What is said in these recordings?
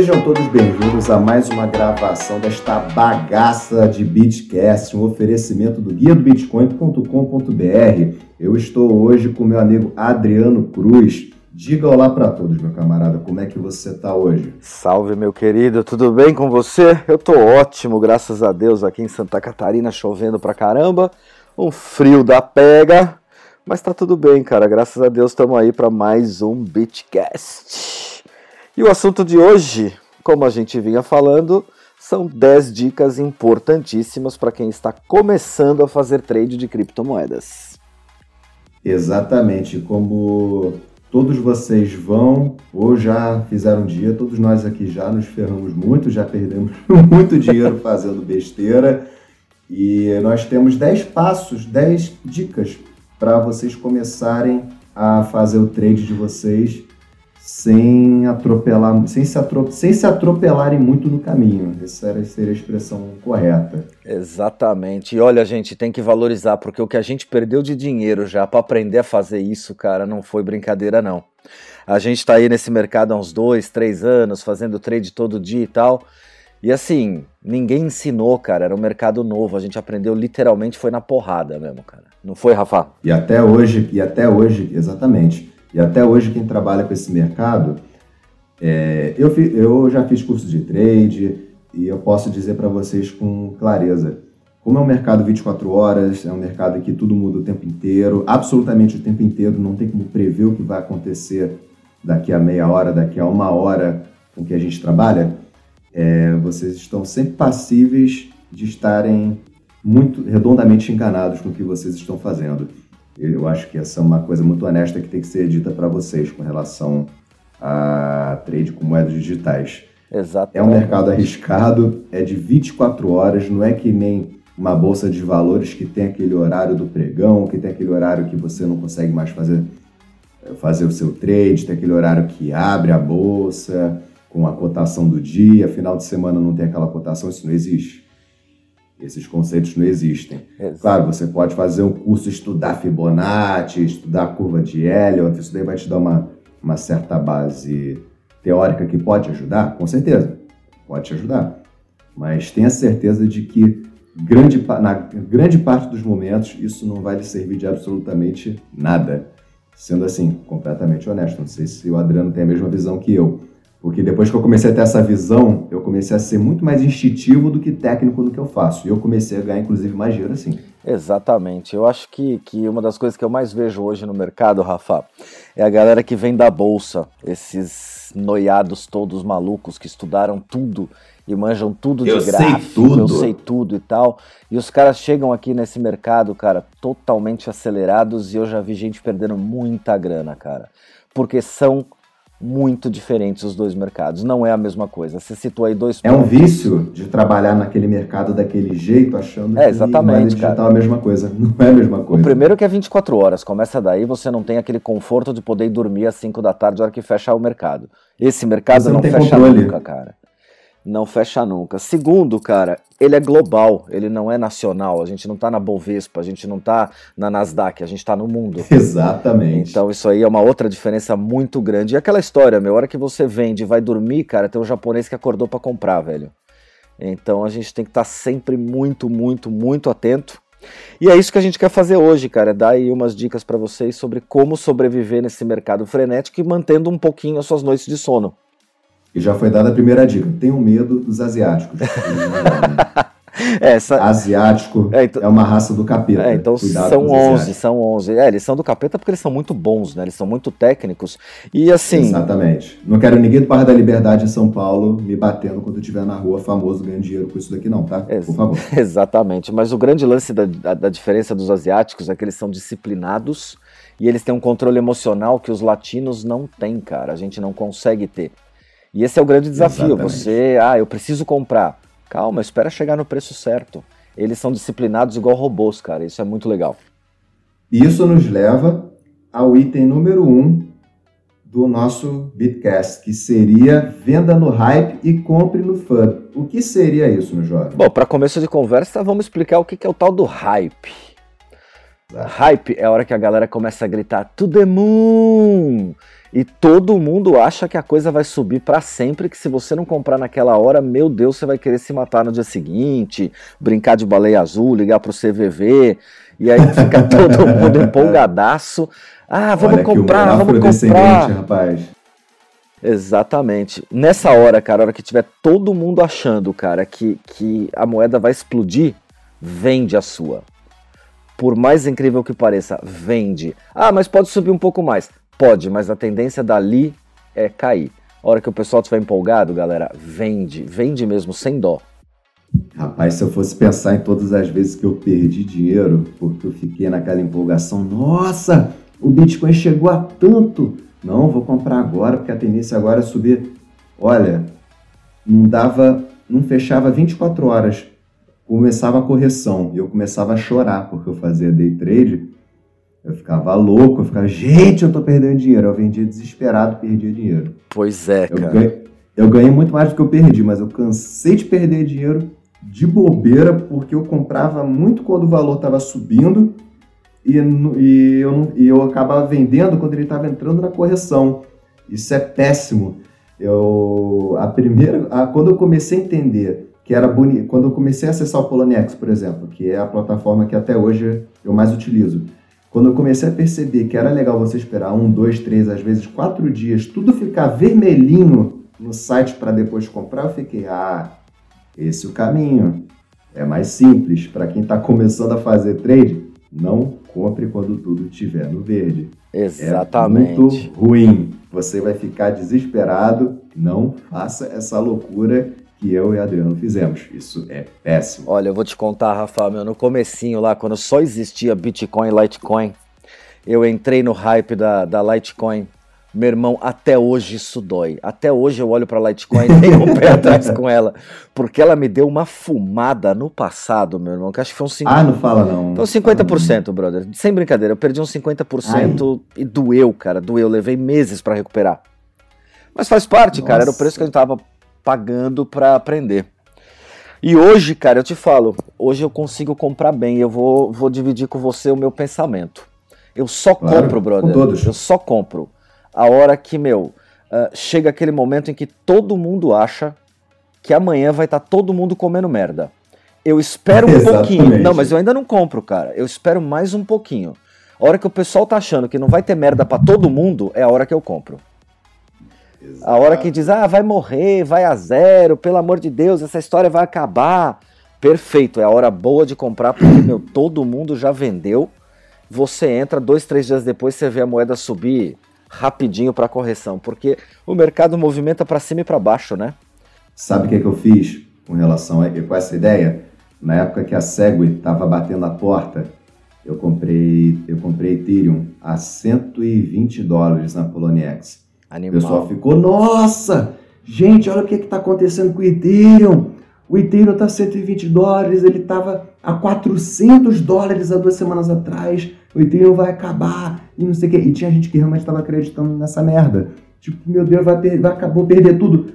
Sejam todos bem-vindos a mais uma gravação desta bagaça de Bitcast, um oferecimento do guia do bitcoin.com.br. Eu estou hoje com meu amigo Adriano Cruz. Diga olá para todos, meu camarada, como é que você está hoje? Salve, meu querido, tudo bem com você? Eu tô ótimo, graças a Deus, aqui em Santa Catarina, chovendo pra caramba, um frio da pega, mas tá tudo bem, cara, graças a Deus estamos aí para mais um Bitcast. E o assunto de hoje, como a gente vinha falando, são 10 dicas importantíssimas para quem está começando a fazer trade de criptomoedas. Exatamente, como todos vocês vão ou já fizeram um dia, todos nós aqui já nos ferramos muito, já perdemos muito dinheiro fazendo besteira. E nós temos 10 passos, 10 dicas para vocês começarem a fazer o trade de vocês sem atropelar, sem se, sem se atropelarem muito no caminho. Essa seria a expressão correta. Exatamente. E olha, gente, tem que valorizar, porque o que a gente perdeu de dinheiro já para aprender a fazer isso, cara, não foi brincadeira, não. A gente está aí nesse mercado há uns dois, três anos, fazendo trade todo dia e tal. E assim, ninguém ensinou, cara, era um mercado novo, a gente aprendeu literalmente, foi na porrada mesmo, cara. Não foi, Rafa? E até hoje, e até hoje, exatamente. E até hoje, quem trabalha com esse mercado, é, eu, eu já fiz curso de trade e eu posso dizer para vocês com clareza: como é um mercado 24 horas, é um mercado que tudo muda o tempo inteiro, absolutamente o tempo inteiro, não tem como prever o que vai acontecer daqui a meia hora, daqui a uma hora com que a gente trabalha. É, vocês estão sempre passíveis de estarem muito redondamente enganados com o que vocês estão fazendo. Eu acho que essa é uma coisa muito honesta que tem que ser dita para vocês com relação a trade com moedas digitais. Exato. É um mercado arriscado, é de 24 horas, não é que nem uma bolsa de valores que tem aquele horário do pregão, que tem aquele horário que você não consegue mais fazer, fazer o seu trade, tem aquele horário que abre a bolsa com a cotação do dia, final de semana não tem aquela cotação, isso não existe. Esses conceitos não existem. Exato. Claro, você pode fazer um curso, estudar Fibonacci, estudar a curva de Elliott, isso daí vai te dar uma, uma certa base teórica que pode ajudar, com certeza, pode te ajudar. Mas tenha certeza de que grande, na grande parte dos momentos isso não vai lhe servir de absolutamente nada. Sendo assim, completamente honesto. Não sei se o Adriano tem a mesma visão que eu. Porque depois que eu comecei a ter essa visão, eu comecei a ser muito mais instintivo do que técnico no que eu faço. E eu comecei a ganhar, inclusive, mais dinheiro assim. Exatamente. Eu acho que, que uma das coisas que eu mais vejo hoje no mercado, Rafa, é a galera que vem da bolsa. Esses noiados todos malucos que estudaram tudo e manjam tudo de eu gráfico, sei tudo. eu sei tudo e tal. E os caras chegam aqui nesse mercado, cara, totalmente acelerados e eu já vi gente perdendo muita grana, cara. Porque são muito diferentes os dois mercados. Não é a mesma coisa. Você citou aí dois É um vício de trabalhar naquele mercado daquele jeito, achando é, exatamente, que digital é a mesma coisa. Não é a mesma coisa. O primeiro que é 24 horas. Começa daí, você não tem aquele conforto de poder dormir às 5 da tarde, na hora que fecha o mercado. Esse mercado não, não fecha controle. nunca, cara não fecha nunca. Segundo, cara, ele é global, ele não é nacional. A gente não tá na Bovespa, a gente não tá na Nasdaq, a gente tá no mundo. Exatamente. Então isso aí é uma outra diferença muito grande. E aquela história, meu, hora que você vende e vai dormir, cara, tem um japonês que acordou para comprar, velho. Então a gente tem que estar tá sempre muito, muito, muito atento. E é isso que a gente quer fazer hoje, cara. Dar aí umas dicas para vocês sobre como sobreviver nesse mercado frenético e mantendo um pouquinho as suas noites de sono. E já foi dada a primeira dica. Tenho medo dos asiáticos. Essa... Asiático é, então... é, uma raça do capeta. É, então Cuidado são 11, são 11. É, eles são do capeta porque eles são muito bons, né? Eles são muito técnicos. E assim. Exatamente. Não quero ninguém do Parque da Liberdade em São Paulo me batendo quando eu estiver na rua famoso ganhando dinheiro com isso daqui, não, tá? Ex Por favor. Exatamente. Mas o grande lance da, da, da diferença dos asiáticos é que eles são disciplinados e eles têm um controle emocional que os latinos não têm, cara. A gente não consegue ter. E esse é o grande desafio. Exatamente. Você, ah, eu preciso comprar. Calma, espera chegar no preço certo. Eles são disciplinados igual robôs, cara. Isso é muito legal. Isso nos leva ao item número um do nosso Bitcast, que seria venda no hype e compre no FUD. O que seria isso, meu jovem? Bom, para começo de conversa, vamos explicar o que é o tal do hype. Hype é a hora que a galera começa a gritar to the moon! E todo mundo acha que a coisa vai subir para sempre, que se você não comprar naquela hora, meu Deus, você vai querer se matar no dia seguinte, brincar de baleia azul, ligar pro CVV, e aí fica todo mundo empolgadaço. Ah, vamos Olha comprar, vamos comprar. Rapaz. Exatamente. Nessa hora, cara, a hora que tiver todo mundo achando, cara, que, que a moeda vai explodir, vende a sua. Por mais incrível que pareça, vende. Ah, mas pode subir um pouco mais. Pode, mas a tendência dali é cair. A hora que o pessoal estiver empolgado, galera, vende, vende mesmo, sem dó. Rapaz, se eu fosse pensar em todas as vezes que eu perdi dinheiro, porque eu fiquei naquela empolgação, nossa, o Bitcoin chegou a tanto. Não, vou comprar agora, porque a tendência agora é subir. Olha, não dava, não fechava 24 horas. Começava a correção e eu começava a chorar, porque eu fazia day trade eu ficava louco, eu ficava, gente, eu tô perdendo dinheiro. Eu vendia desesperado, perdia dinheiro. Pois é, cara. Eu ganhei, eu ganhei muito mais do que eu perdi, mas eu cansei de perder dinheiro de bobeira, porque eu comprava muito quando o valor estava subindo e, e, eu, e eu acabava vendendo quando ele estava entrando na correção. Isso é péssimo. Eu, a primeira, a, quando eu comecei a entender que era bonito, quando eu comecei a acessar o Poloniex, por exemplo, que é a plataforma que até hoje eu mais utilizo, quando eu comecei a perceber que era legal você esperar um, dois, três, às vezes quatro dias, tudo ficar vermelhinho no site para depois comprar, eu fiquei, ah, esse é o caminho. É mais simples. Para quem está começando a fazer trade, não compre quando tudo estiver no verde. Exatamente. É muito ruim. Você vai ficar desesperado. Não faça essa loucura que eu e Adriano fizemos. Isso é péssimo. Olha, eu vou te contar, Rafael, meu, no comecinho lá, quando só existia Bitcoin e Litecoin, eu entrei no hype da, da Litecoin. Meu irmão, até hoje isso dói. Até hoje eu olho pra Litecoin e tenho um pé atrás com ela. Porque ela me deu uma fumada no passado, meu irmão, que acho que foi uns 50%. Ah, não fala não. Então 50%, brother. Sem brincadeira, eu perdi uns 50% Ai. e doeu, cara. Doeu. Levei meses para recuperar. Mas faz parte, Nossa. cara. Era o preço que a gente tava pagando para aprender. E hoje, cara, eu te falo, hoje eu consigo comprar bem. Eu vou, vou dividir com você o meu pensamento. Eu só claro, compro, brother. todos. Eu só compro. A hora que, meu, uh, chega aquele momento em que todo mundo acha que amanhã vai estar tá todo mundo comendo merda. Eu espero um pouquinho. Não, mas eu ainda não compro, cara. Eu espero mais um pouquinho. A hora que o pessoal tá achando que não vai ter merda para todo mundo, é a hora que eu compro. A hora que diz, ah, vai morrer, vai a zero, pelo amor de Deus, essa história vai acabar. Perfeito, é a hora boa de comprar, porque, meu, todo mundo já vendeu. Você entra, dois, três dias depois, você vê a moeda subir rapidinho para correção, porque o mercado movimenta para cima e para baixo, né? Sabe o que, que eu fiz com relação a com essa ideia? Na época que a Segway estava batendo a porta, eu comprei, eu comprei Ethereum a 120 dólares na Poloniex. Animal. O pessoal ficou, nossa, gente, olha o que está acontecendo com o Ethereum. O Ethereum está 120 dólares, ele estava a 400 dólares há duas semanas atrás. O Ethereum vai acabar e não sei o quê. E tinha gente que realmente estava acreditando nessa merda. Tipo, meu Deus, vai, per vai acabou perder tudo.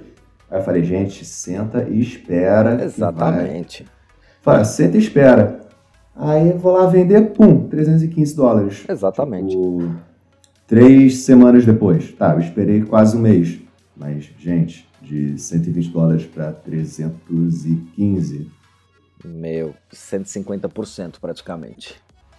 Aí eu falei, gente, senta e espera. Exatamente. Fala, senta e espera. Aí eu vou lá vender, pum, 315 dólares. Exatamente. Tipo, Três semanas depois, tá, eu esperei quase um mês. Mas, gente, de 120 dólares para 315. Meu, 150% praticamente.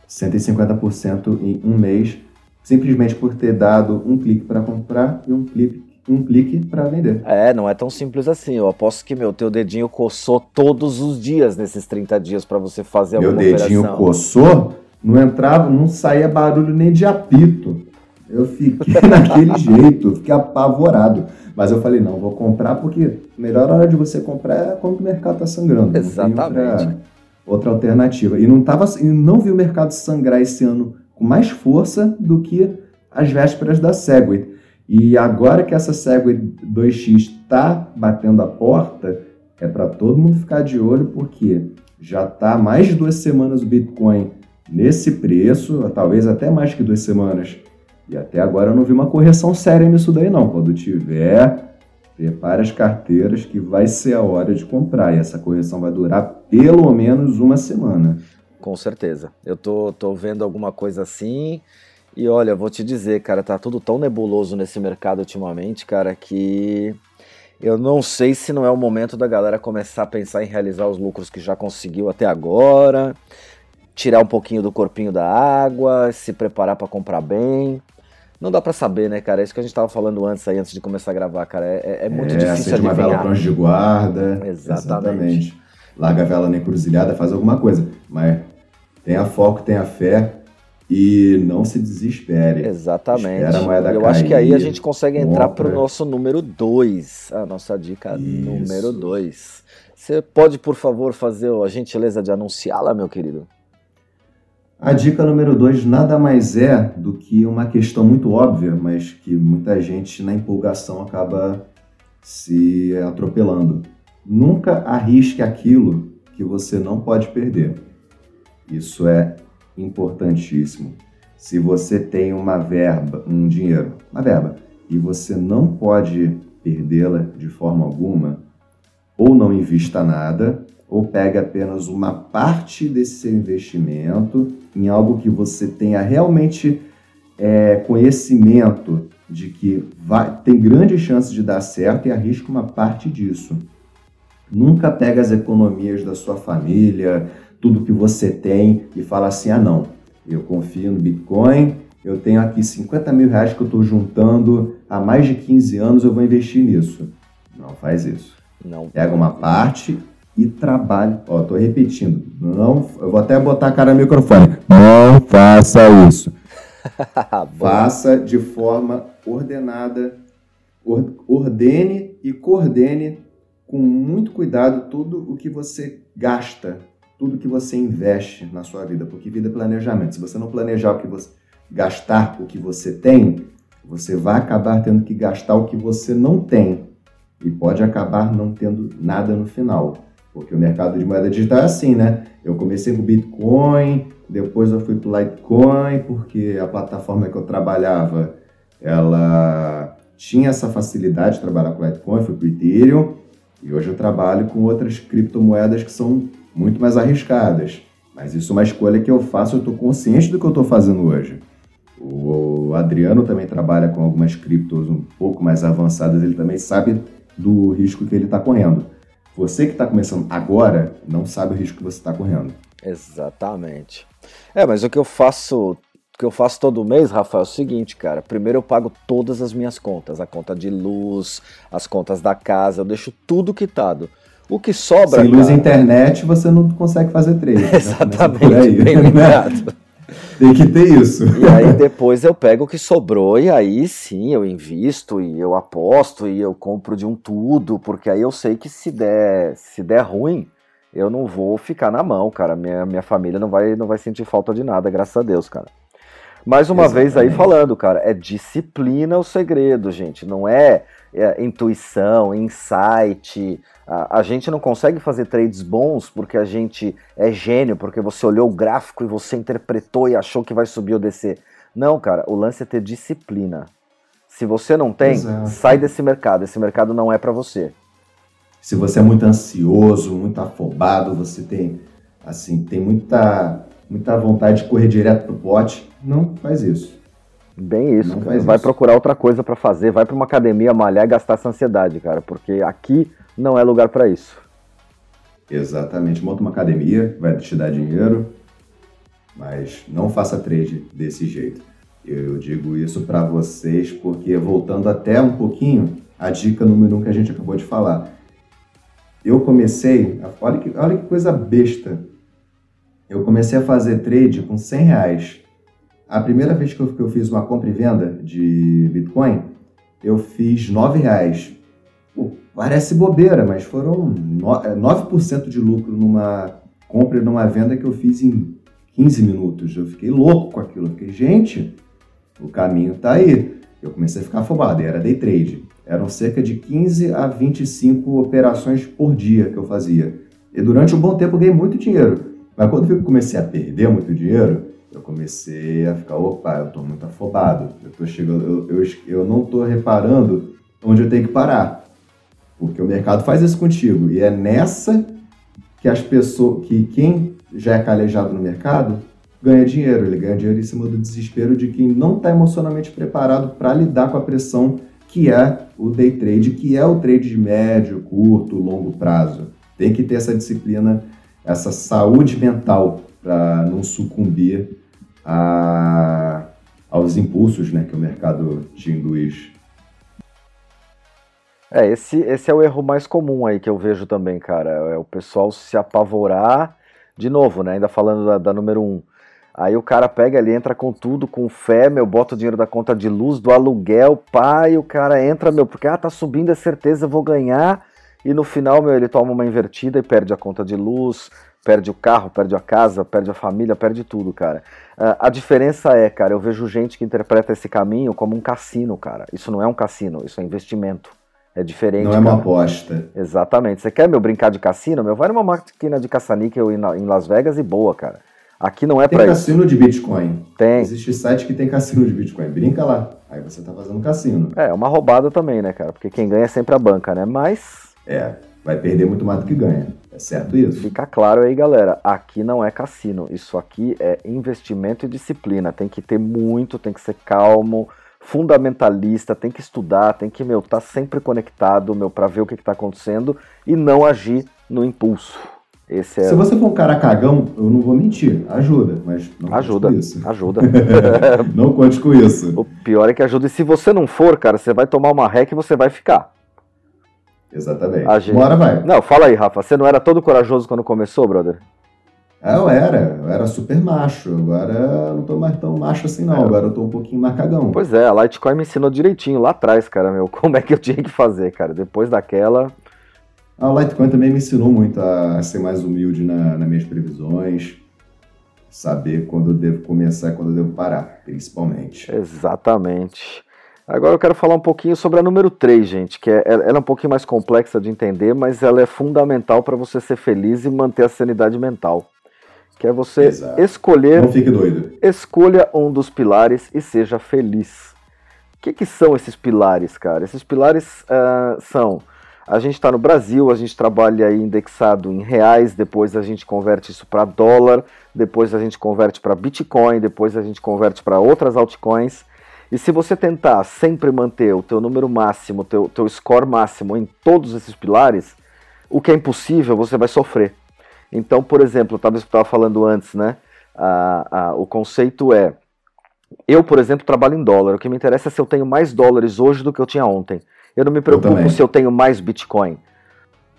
150% em um mês, simplesmente por ter dado um clique para comprar e um clique, um clique para vender. É, não é tão simples assim. Eu aposto que meu teu dedinho coçou todos os dias nesses 30 dias para você fazer meu alguma operação. Meu dedinho coçou, não entrava, não saía barulho nem de apito. Eu fiquei naquele jeito, fiquei apavorado. Mas eu falei, não, vou comprar porque a melhor hora de você comprar é quando o mercado está sangrando. Exatamente. Outra, outra, alternativa. E não, tava, não vi o mercado sangrar esse ano com mais força do que as vésperas da Segway. E agora que essa Segway 2X está batendo a porta, é para todo mundo ficar de olho, porque já está mais de duas semanas o Bitcoin nesse preço, talvez até mais que duas semanas e até agora eu não vi uma correção séria nisso daí não. Quando tiver, prepare as carteiras que vai ser a hora de comprar. E essa correção vai durar pelo menos uma semana. Com certeza. Eu tô, tô vendo alguma coisa assim. E olha, vou te dizer, cara, tá tudo tão nebuloso nesse mercado ultimamente, cara, que eu não sei se não é o momento da galera começar a pensar em realizar os lucros que já conseguiu até agora, tirar um pouquinho do corpinho da água, se preparar para comprar bem. Não dá para saber, né, cara? É isso que a gente tava falando antes aí, antes de começar a gravar, cara. É, é, é muito é, difícil adivinhar. uma vela de guarda. Exatamente. Exatamente. Larga a vela na encruzilhada, faz alguma coisa. Mas tenha foco, tenha fé e não se desespere. Exatamente. Espera a moeda Eu cair, acho que aí a gente consegue entrar para o nosso número 2, a nossa dica Isso. número 2. Você pode, por favor, fazer a gentileza de anunciá-la, meu querido? A dica número 2 nada mais é do que uma questão muito óbvia, mas que muita gente na empolgação acaba se atropelando. Nunca arrisque aquilo que você não pode perder. Isso é importantíssimo. Se você tem uma verba, um dinheiro, uma verba, e você não pode perdê-la de forma alguma, ou não invista nada, ou pegue apenas uma parte desse seu investimento em algo que você tenha realmente é, conhecimento de que vai, tem grandes chances de dar certo e arrisque uma parte disso. Nunca pega as economias da sua família, tudo que você tem e fala assim: ah, não, eu confio no Bitcoin, eu tenho aqui 50 mil reais que eu estou juntando há mais de 15 anos, eu vou investir nisso. Não faz isso. Não. Pega uma parte e trabalhe. Ó, tô repetindo. Não, eu vou até botar a cara no microfone. Não faça isso. faça de forma ordenada, ordene e coordene com muito cuidado tudo o que você gasta tudo que você investe na sua vida, porque vida é planejamento. Se você não planejar o que você gastar o que você tem, você vai acabar tendo que gastar o que você não tem e pode acabar não tendo nada no final. Porque o mercado de moeda digital é assim, né? Eu comecei com Bitcoin, depois eu fui para Litecoin, porque a plataforma que eu trabalhava, ela tinha essa facilidade de trabalhar com Litecoin, fui para Ethereum, e hoje eu trabalho com outras criptomoedas que são muito mais arriscadas. Mas isso é uma escolha que eu faço, eu estou consciente do que eu estou fazendo hoje. O Adriano também trabalha com algumas criptos um pouco mais avançadas, ele também sabe do risco que ele está correndo. Você que está começando agora não sabe o risco que você está correndo. Exatamente. É, mas o que eu faço, o que eu faço todo mês, Rafael, é o seguinte, cara. Primeiro eu pago todas as minhas contas, a conta de luz, as contas da casa, eu deixo tudo quitado. O que sobra. Sem luz e internet você não consegue fazer trade. Né? Exatamente, né? bem lembrado. Tem que ter isso. E aí depois eu pego o que sobrou e aí sim eu invisto e eu aposto e eu compro de um tudo, porque aí eu sei que se der, se der ruim, eu não vou ficar na mão, cara. Minha, minha família não vai, não vai sentir falta de nada, graças a Deus, cara. Mais uma Exatamente. vez aí falando, cara, é disciplina o segredo, gente. Não é, é intuição, insight, a, a, gente não consegue fazer trades bons porque a gente é gênio, porque você olhou o gráfico e você interpretou e achou que vai subir ou descer. Não, cara, o lance é ter disciplina. Se você não tem, Exato. sai desse mercado. Esse mercado não é para você. Se você é muito ansioso, muito afobado, você tem assim, tem muita muita vontade de correr direto pro pote, não faz isso. Bem isso, cara. Vai isso. procurar outra coisa para fazer, vai para uma academia malhar e gastar essa ansiedade, cara, porque aqui não é lugar para isso. Exatamente. Monta uma academia, vai te dar dinheiro, mas não faça trade desse jeito. Eu digo isso para vocês porque, voltando até um pouquinho, a dica número um que a gente acabou de falar. Eu comecei, olha que, olha que coisa besta. Eu comecei a fazer trade com 100 reais. A primeira vez que eu, fiz uma compra e venda de Bitcoin, eu fiz 9 reais. Pô, parece bobeira, mas foram 9% é, de lucro numa compra e numa venda que eu fiz em 15 minutos. Eu fiquei louco com aquilo. Eu fiquei, gente, o caminho tá aí. Eu comecei a ficar afobado, e era day trade. Eram cerca de 15 a 25 operações por dia que eu fazia. E durante um bom tempo eu ganhei muito dinheiro. Mas quando eu comecei a perder muito dinheiro, eu comecei a ficar, opa, eu tô muito afobado. Eu, tô chegando, eu, eu, eu não tô reparando onde eu tenho que parar. Porque o mercado faz isso contigo. E é nessa que as pessoas, que quem já é calejado no mercado, ganha dinheiro. Ele ganha dinheiro em cima do desespero de quem não está emocionalmente preparado para lidar com a pressão que é o day trade, que é o trade de médio, curto, longo prazo. Tem que ter essa disciplina, essa saúde mental para não sucumbir a, aos impulsos né, que o mercado te induz. É, esse, esse é o erro mais comum aí que eu vejo também, cara. É o pessoal se apavorar, de novo, né? Ainda falando da, da número um. Aí o cara pega, ele entra com tudo, com fé, meu, bota o dinheiro da conta de luz, do aluguel, pai, o cara entra, meu, porque, ah, tá subindo, é certeza, vou ganhar. E no final, meu, ele toma uma invertida e perde a conta de luz, perde o carro, perde a casa, perde a família, perde tudo, cara. Uh, a diferença é, cara, eu vejo gente que interpreta esse caminho como um cassino, cara. Isso não é um cassino, isso é investimento. É diferente. Não é uma aposta. Exatamente. Você quer, meu, brincar de cassino? Meu, vai numa máquina de caça-níquel em Las Vegas e boa, cara. Aqui não é para isso. Tem cassino de Bitcoin. Tem. Existe site que tem cassino de Bitcoin. Brinca lá. Aí você tá fazendo cassino. É, uma roubada também, né, cara? Porque quem ganha é sempre a banca, né? Mas. É, vai perder muito mais do que ganha. É certo isso? Fica claro aí, galera. Aqui não é cassino. Isso aqui é investimento e disciplina. Tem que ter muito, tem que ser calmo fundamentalista, tem que estudar, tem que, meu, tá sempre conectado, meu, para ver o que, está acontecendo e não agir no impulso. Esse é Se você for um cara cagão, eu não vou mentir, ajuda, mas não ajuda, conte com isso. Ajuda. não conte com isso. O pior é que ajuda. E se você não for, cara, você vai tomar uma ré que você vai ficar. Exatamente. A gente... Bora, vai. Não, fala aí, Rafa. Você não era todo corajoso quando começou, brother? É, eu era, eu era super macho. Agora eu não tô mais tão macho assim, não. É. Agora eu tô um pouquinho macagão. Pois é, a Litecoin me ensinou direitinho lá atrás, cara, meu, como é que eu tinha que fazer, cara. Depois daquela. A Litecoin também me ensinou muito a ser mais humilde na, nas minhas previsões. Saber quando eu devo começar e quando eu devo parar, principalmente. Exatamente. Agora eu quero falar um pouquinho sobre a número 3, gente, que é, ela é um pouquinho mais complexa de entender, mas ela é fundamental para você ser feliz e manter a sanidade mental que é você Exato. escolher. Não fique doido. Escolha um dos pilares e seja feliz. O que, que são esses pilares, cara? Esses pilares uh, são. A gente está no Brasil, a gente trabalha indexado em reais, depois a gente converte isso para dólar, depois a gente converte para Bitcoin, depois a gente converte para outras altcoins. E se você tentar sempre manter o teu número máximo, o teu, teu score máximo em todos esses pilares, o que é impossível, você vai sofrer. Então, por exemplo, talvez eu estava falando antes, né? o conceito é: eu, por exemplo, trabalho em dólar. O que me interessa é se eu tenho mais dólares hoje do que eu tinha ontem. Eu não me preocupo eu se eu tenho mais Bitcoin.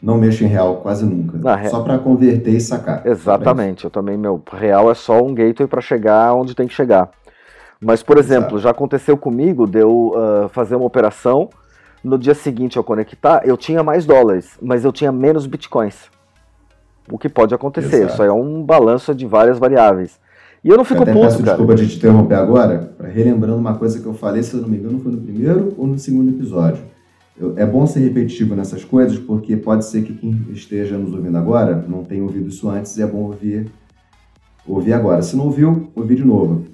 Não mexo em real quase nunca. Ah, só para converter e sacar. Exatamente. Eu também, meu real é só um gateway para chegar onde tem que chegar. Mas, por exemplo, Exato. já aconteceu comigo de eu uh, fazer uma operação, no dia seguinte eu conectar, eu tinha mais dólares, mas eu tinha menos bitcoins o que pode acontecer. Exato. Isso aí é um balanço de várias variáveis. E eu não fico eu puto, peço cara. Desculpa de te interromper agora, relembrando uma coisa que eu falei, se eu não me engano, foi no primeiro ou no segundo episódio. Eu, é bom ser repetitivo nessas coisas, porque pode ser que quem esteja nos ouvindo agora não tenha ouvido isso antes e é bom ouvir, ouvir agora. Se não ouviu, ouvir de novo.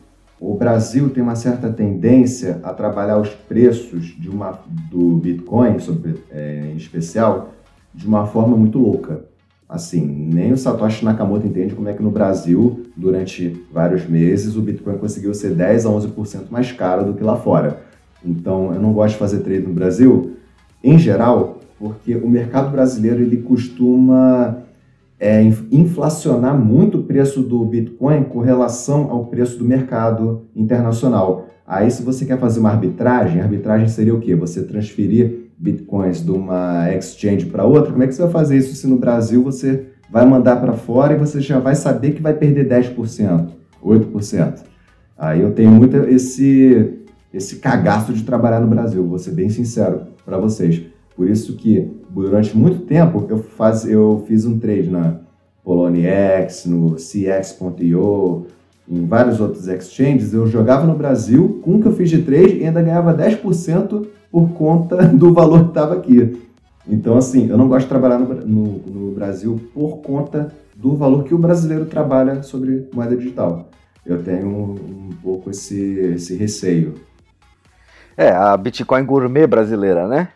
O Brasil tem uma certa tendência a trabalhar os preços de uma, do Bitcoin, sobre, é, em especial, de uma forma muito louca. Assim, nem o Satoshi Nakamoto entende como é que no Brasil, durante vários meses, o Bitcoin conseguiu ser 10 a 11% mais caro do que lá fora. Então, eu não gosto de fazer trade no Brasil, em geral, porque o mercado brasileiro ele costuma é, inflacionar muito o preço do Bitcoin com relação ao preço do mercado internacional. Aí, se você quer fazer uma arbitragem, arbitragem seria o quê? Você transferir bitcoins de uma exchange para outra, como é que você vai fazer isso se no Brasil você vai mandar para fora e você já vai saber que vai perder 10%, 8%? Aí eu tenho muito esse, esse cagaço de trabalhar no Brasil, vou ser bem sincero para vocês. Por isso que durante muito tempo eu, faz, eu fiz um trade na Poloniex, no CX.io, em vários outros exchanges, eu jogava no Brasil com o que eu fiz de trade e ainda ganhava 10% por conta do valor que estava aqui. Então, assim, eu não gosto de trabalhar no, no, no, Brasil por conta do valor que o brasileiro trabalha sobre moeda digital. Eu tenho um, um pouco esse, esse receio. É, a Bitcoin gourmet brasileira, né?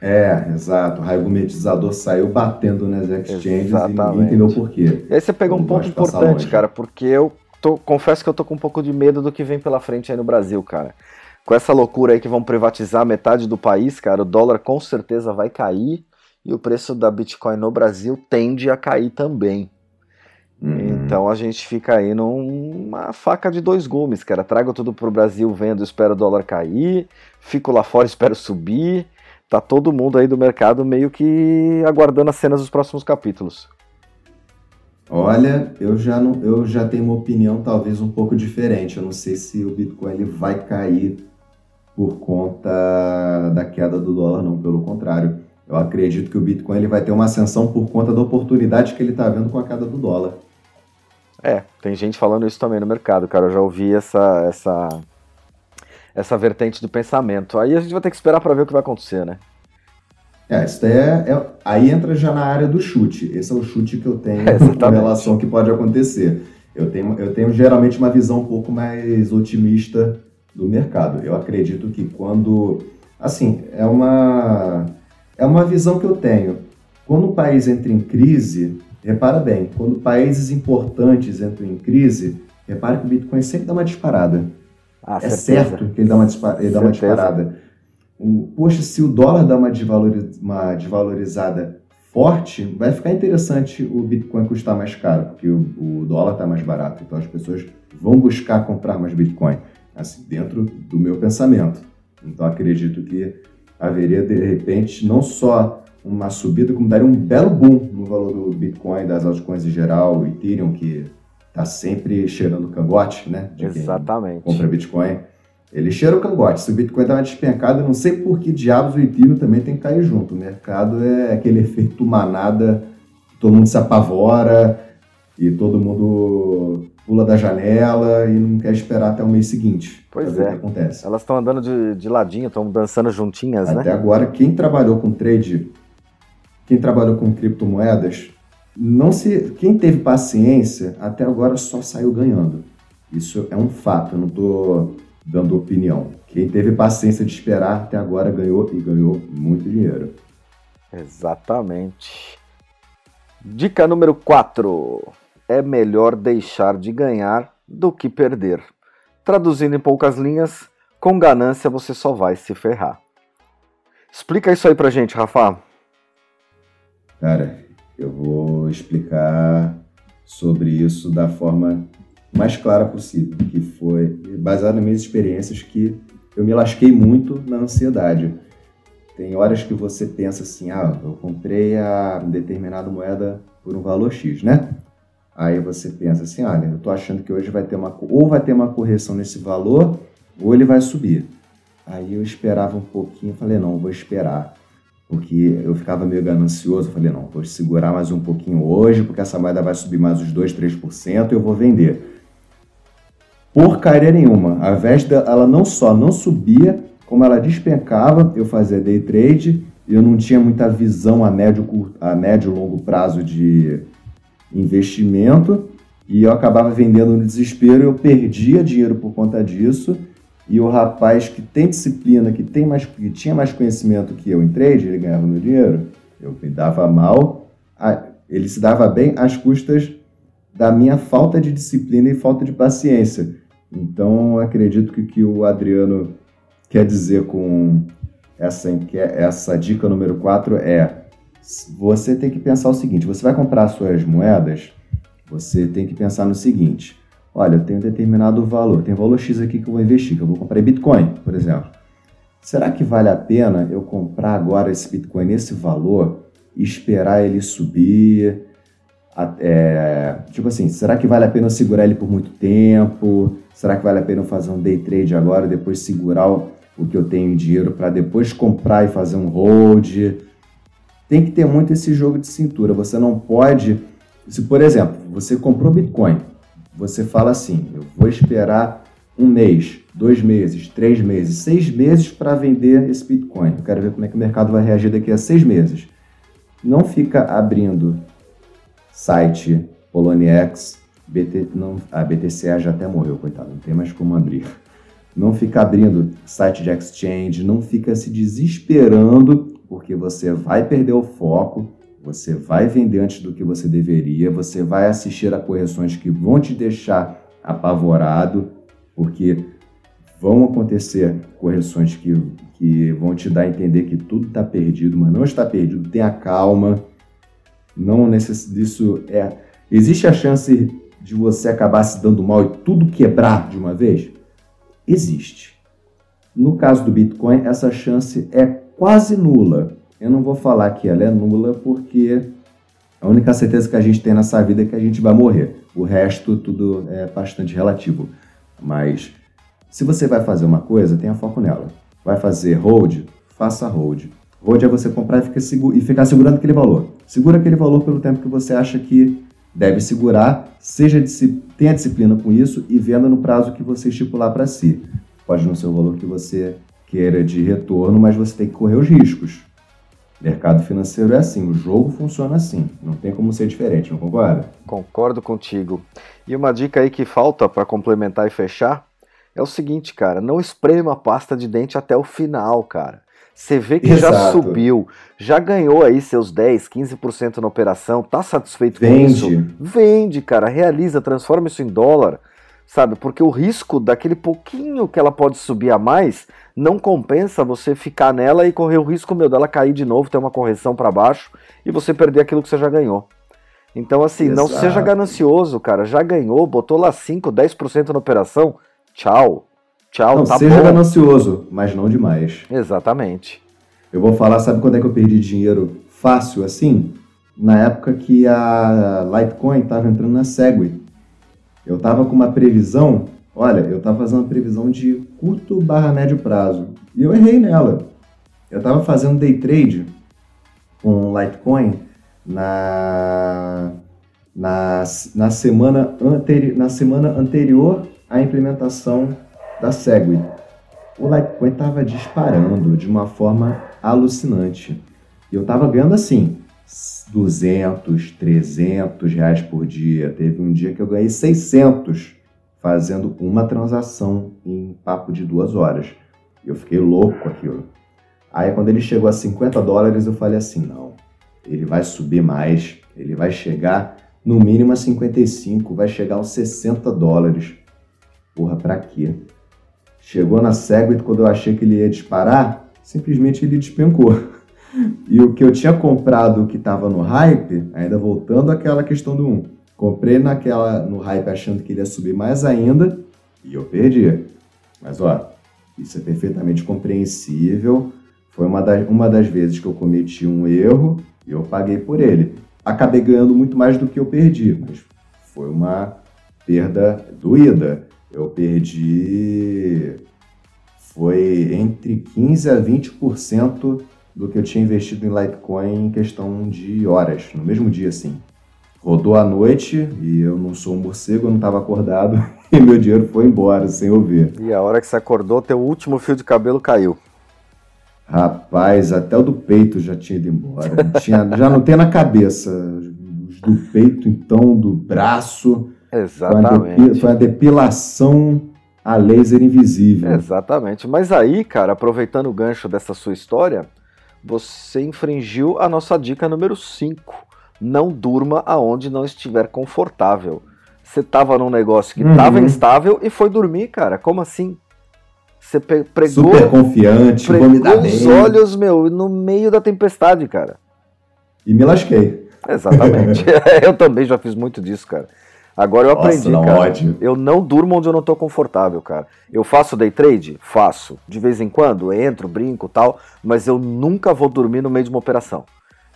É, exato. O raio gourmetizador saiu batendo nas exchanges Exatamente. e ninguém entendeu por quê. E aí você pegou um ponto importante, cara, porque eu tô, confesso que eu tô com um pouco de medo do que vem pela frente aí no Brasil, cara. Com essa loucura aí que vão privatizar metade do país, cara, o dólar com certeza vai cair e o preço da Bitcoin no Brasil tende a cair também. Uhum. Então a gente fica aí numa faca de dois gumes, cara. Trago tudo pro Brasil, vendo, espero o dólar cair, fico lá fora, espero subir tá todo mundo aí do mercado meio que aguardando as cenas dos próximos capítulos. Olha, eu já não, eu já tenho uma opinião talvez um pouco diferente. Eu não sei se o Bitcoin ele vai cair por conta da queda do dólar, não. Pelo contrário, eu acredito que o Bitcoin ele vai ter uma ascensão por conta da oportunidade que ele está vendo com a queda do dólar. É, tem gente falando isso também no mercado, cara. Eu já ouvi essa, essa essa vertente do pensamento. Aí a gente vai ter que esperar para ver o que vai acontecer, né? É, isso é, é, aí entra já na área do chute. Esse é o chute que eu tenho é, com relação que pode acontecer. Eu tenho, eu tenho geralmente uma visão um pouco mais otimista do mercado. Eu acredito que quando, assim, é uma é uma visão que eu tenho. Quando o país entra em crise, repara bem, quando países importantes entram em crise, repare que o Bitcoin sempre dá uma disparada. Ah, é certeza. certo que ele dá uma, ele dá uma disparada. Um, poxa, se o dólar dá uma, desvaloriz, uma desvalorizada forte, vai ficar interessante o Bitcoin custar mais caro, porque o, o dólar está mais barato. Então as pessoas vão buscar comprar mais Bitcoin, assim, dentro do meu pensamento. Então acredito que haveria, de repente, não só uma subida, como daria um belo boom no valor do Bitcoin, das altcoins em geral, o Ethereum, que tá sempre cheirando cangote, né? De Exatamente. compra Bitcoin. Ele cheira o cangote. Se o Bitcoin dá uma despencada, eu não sei por que diabos o Ethereum também tem que cair junto. O mercado é aquele efeito manada, todo mundo se apavora e todo mundo pula da janela e não quer esperar até o mês seguinte. Pois é. acontece. Elas estão andando de, de ladinho, estão dançando juntinhas, até né? Até agora, quem trabalhou com trade, quem trabalhou com criptomoedas, não se quem teve paciência até agora só saiu ganhando. Isso é um fato, eu não estou dando opinião. Quem teve paciência de esperar até agora ganhou e ganhou muito dinheiro. Exatamente. Dica número 4. É melhor deixar de ganhar do que perder. Traduzindo em poucas linhas, com ganância você só vai se ferrar. Explica isso aí pra gente, Rafa. Cara, eu vou explicar sobre isso da forma mais clara possível, que foi baseado nas minhas experiências que eu me lasquei muito na ansiedade. Tem horas que você pensa assim, ah, eu comprei a determinada moeda por um valor X, né? Aí você pensa assim, olha, eu tô achando que hoje vai ter uma ou vai ter uma correção nesse valor ou ele vai subir. Aí eu esperava um pouquinho, falei, não, vou esperar porque eu ficava meio ganancioso. Falei, não, vou segurar mais um pouquinho hoje, porque essa moeda vai subir mais uns 2, 3% e eu vou vender. Porcaria nenhuma. A Vesta, ela não só não subia, como ela despencava. Eu fazia day trade eu não tinha muita visão a médio, a médio longo prazo de investimento. E eu acabava vendendo no desespero, eu perdia dinheiro por conta disso e o rapaz que tem disciplina, que, tem mais, que tinha mais conhecimento que eu em trade, ele ganhava meu dinheiro. Eu me dava mal, ele se dava bem às custas da minha falta de disciplina e falta de paciência. Então, acredito que o que o Adriano quer dizer com essa, essa dica número 4 é: você tem que pensar o seguinte: você vai comprar suas moedas, você tem que pensar no seguinte olha, eu tenho determinado valor, tem valor X aqui que eu vou investir, que eu vou comprar Bitcoin, por exemplo. Será que vale a pena eu comprar agora esse Bitcoin nesse valor e esperar ele subir? É, tipo assim, será que vale a pena eu segurar ele por muito tempo? Será que vale a pena eu fazer um day trade agora, depois segurar o, o que eu tenho em dinheiro para depois comprar e fazer um hold? Tem que ter muito esse jogo de cintura. Você não pode. Se, por exemplo, você comprou Bitcoin, você fala assim: eu vou esperar um mês, dois meses, três meses, seis meses para vender esse Bitcoin. Eu quero ver como é que o mercado vai reagir daqui a seis meses. Não fica abrindo site Poloniex, BT, não, a BTCA já até morreu, coitado, não tem mais como abrir. Não fica abrindo site de exchange, não fica se desesperando porque você vai perder o foco, você vai vender antes do que você deveria, você vai assistir a correções que vão te deixar apavorado, porque vão acontecer correções que, que vão te dar a entender que tudo está perdido, mas não está perdido. Tenha calma. Não necess... isso é. Existe a chance de você acabar se dando mal e tudo quebrar de uma vez? Existe. No caso do Bitcoin, essa chance é quase nula. Eu não vou falar que ela é nula porque a única certeza que a gente tem nessa vida é que a gente vai morrer. O resto, tudo é bastante relativo. Mas se você vai fazer uma coisa, tenha foco nela. Vai fazer hold? Faça hold. Hold é você comprar e ficar, e ficar segurando aquele valor. Segura aquele valor pelo tempo que você acha que deve segurar, seja tenha disciplina com isso e venda no prazo que você estipular para si. Pode não ser o valor que você queira de retorno, mas você tem que correr os riscos. Mercado financeiro é assim, o jogo funciona assim, não tem como ser diferente, não concorda? Concordo contigo. E uma dica aí que falta para complementar e fechar é o seguinte, cara, não esprema a pasta de dente até o final, cara. Você vê que Exato. já subiu, já ganhou aí seus 10, 15% na operação, tá satisfeito Vende. com isso? Vende, cara, realiza, transforma isso em dólar, sabe? Porque o risco daquele pouquinho que ela pode subir a mais não compensa você ficar nela e correr o risco, meu, dela cair de novo, ter uma correção para baixo e você perder aquilo que você já ganhou. Então, assim, Exato. não seja ganancioso, cara. Já ganhou, botou lá 5, 10% na operação, tchau. Tchau, não, tá seja bom. ganancioso, mas não demais. Exatamente. Eu vou falar, sabe quando é que eu perdi dinheiro fácil assim? Na época que a Litecoin estava entrando na Segway. Eu estava com uma previsão, olha, eu estava fazendo uma previsão de curto barra médio prazo. E eu errei nela. Eu estava fazendo day trade com Litecoin na, na, na, semana, anteri, na semana anterior à implementação da Segway. O Litecoin estava disparando de uma forma alucinante. E eu estava ganhando assim, 200, 300 reais por dia. Teve um dia que eu ganhei 600 fazendo uma transação em papo de duas horas. Eu fiquei louco com aquilo. Aí quando ele chegou a 50 dólares, eu falei assim, não, ele vai subir mais, ele vai chegar no mínimo a 55, vai chegar aos 60 dólares. Porra, pra quê? Chegou na Segwit, quando eu achei que ele ia disparar, simplesmente ele despencou. E o que eu tinha comprado que estava no hype, ainda voltando àquela questão do 1, comprei naquela no hype achando que ele ia subir mais ainda e eu perdi. Mas ó, isso é perfeitamente compreensível. Foi uma das, uma das vezes que eu cometi um erro e eu paguei por ele. Acabei ganhando muito mais do que eu perdi, mas foi uma perda doída eu perdi foi entre 15 a 20% do que eu tinha investido em Litecoin em questão de horas, no mesmo dia assim. Rodou a noite e eu não sou um morcego, eu não estava acordado e meu dinheiro foi embora sem eu ver. E a hora que você acordou, teu último fio de cabelo caiu. Rapaz, até o do peito já tinha ido embora. Tinha, já não tem na cabeça. Os do peito, então, do braço. Exatamente. Foi a, depilação a laser invisível. Exatamente. Mas aí, cara, aproveitando o gancho dessa sua história, você infringiu a nossa dica número 5. Não durma aonde não estiver confortável. Você tava num negócio que uhum. tava instável e foi dormir, cara. Como assim? Você pregou. Super confiante, pregou vou me dar os bem. olhos, meu, no meio da tempestade, cara. E me lasquei. Exatamente. eu também já fiz muito disso, cara. Agora eu Nossa, aprendi, não, cara. Ódio. Eu não durmo onde eu não tô confortável, cara. Eu faço day trade? Faço. De vez em quando, entro, brinco tal, mas eu nunca vou dormir no meio de uma operação.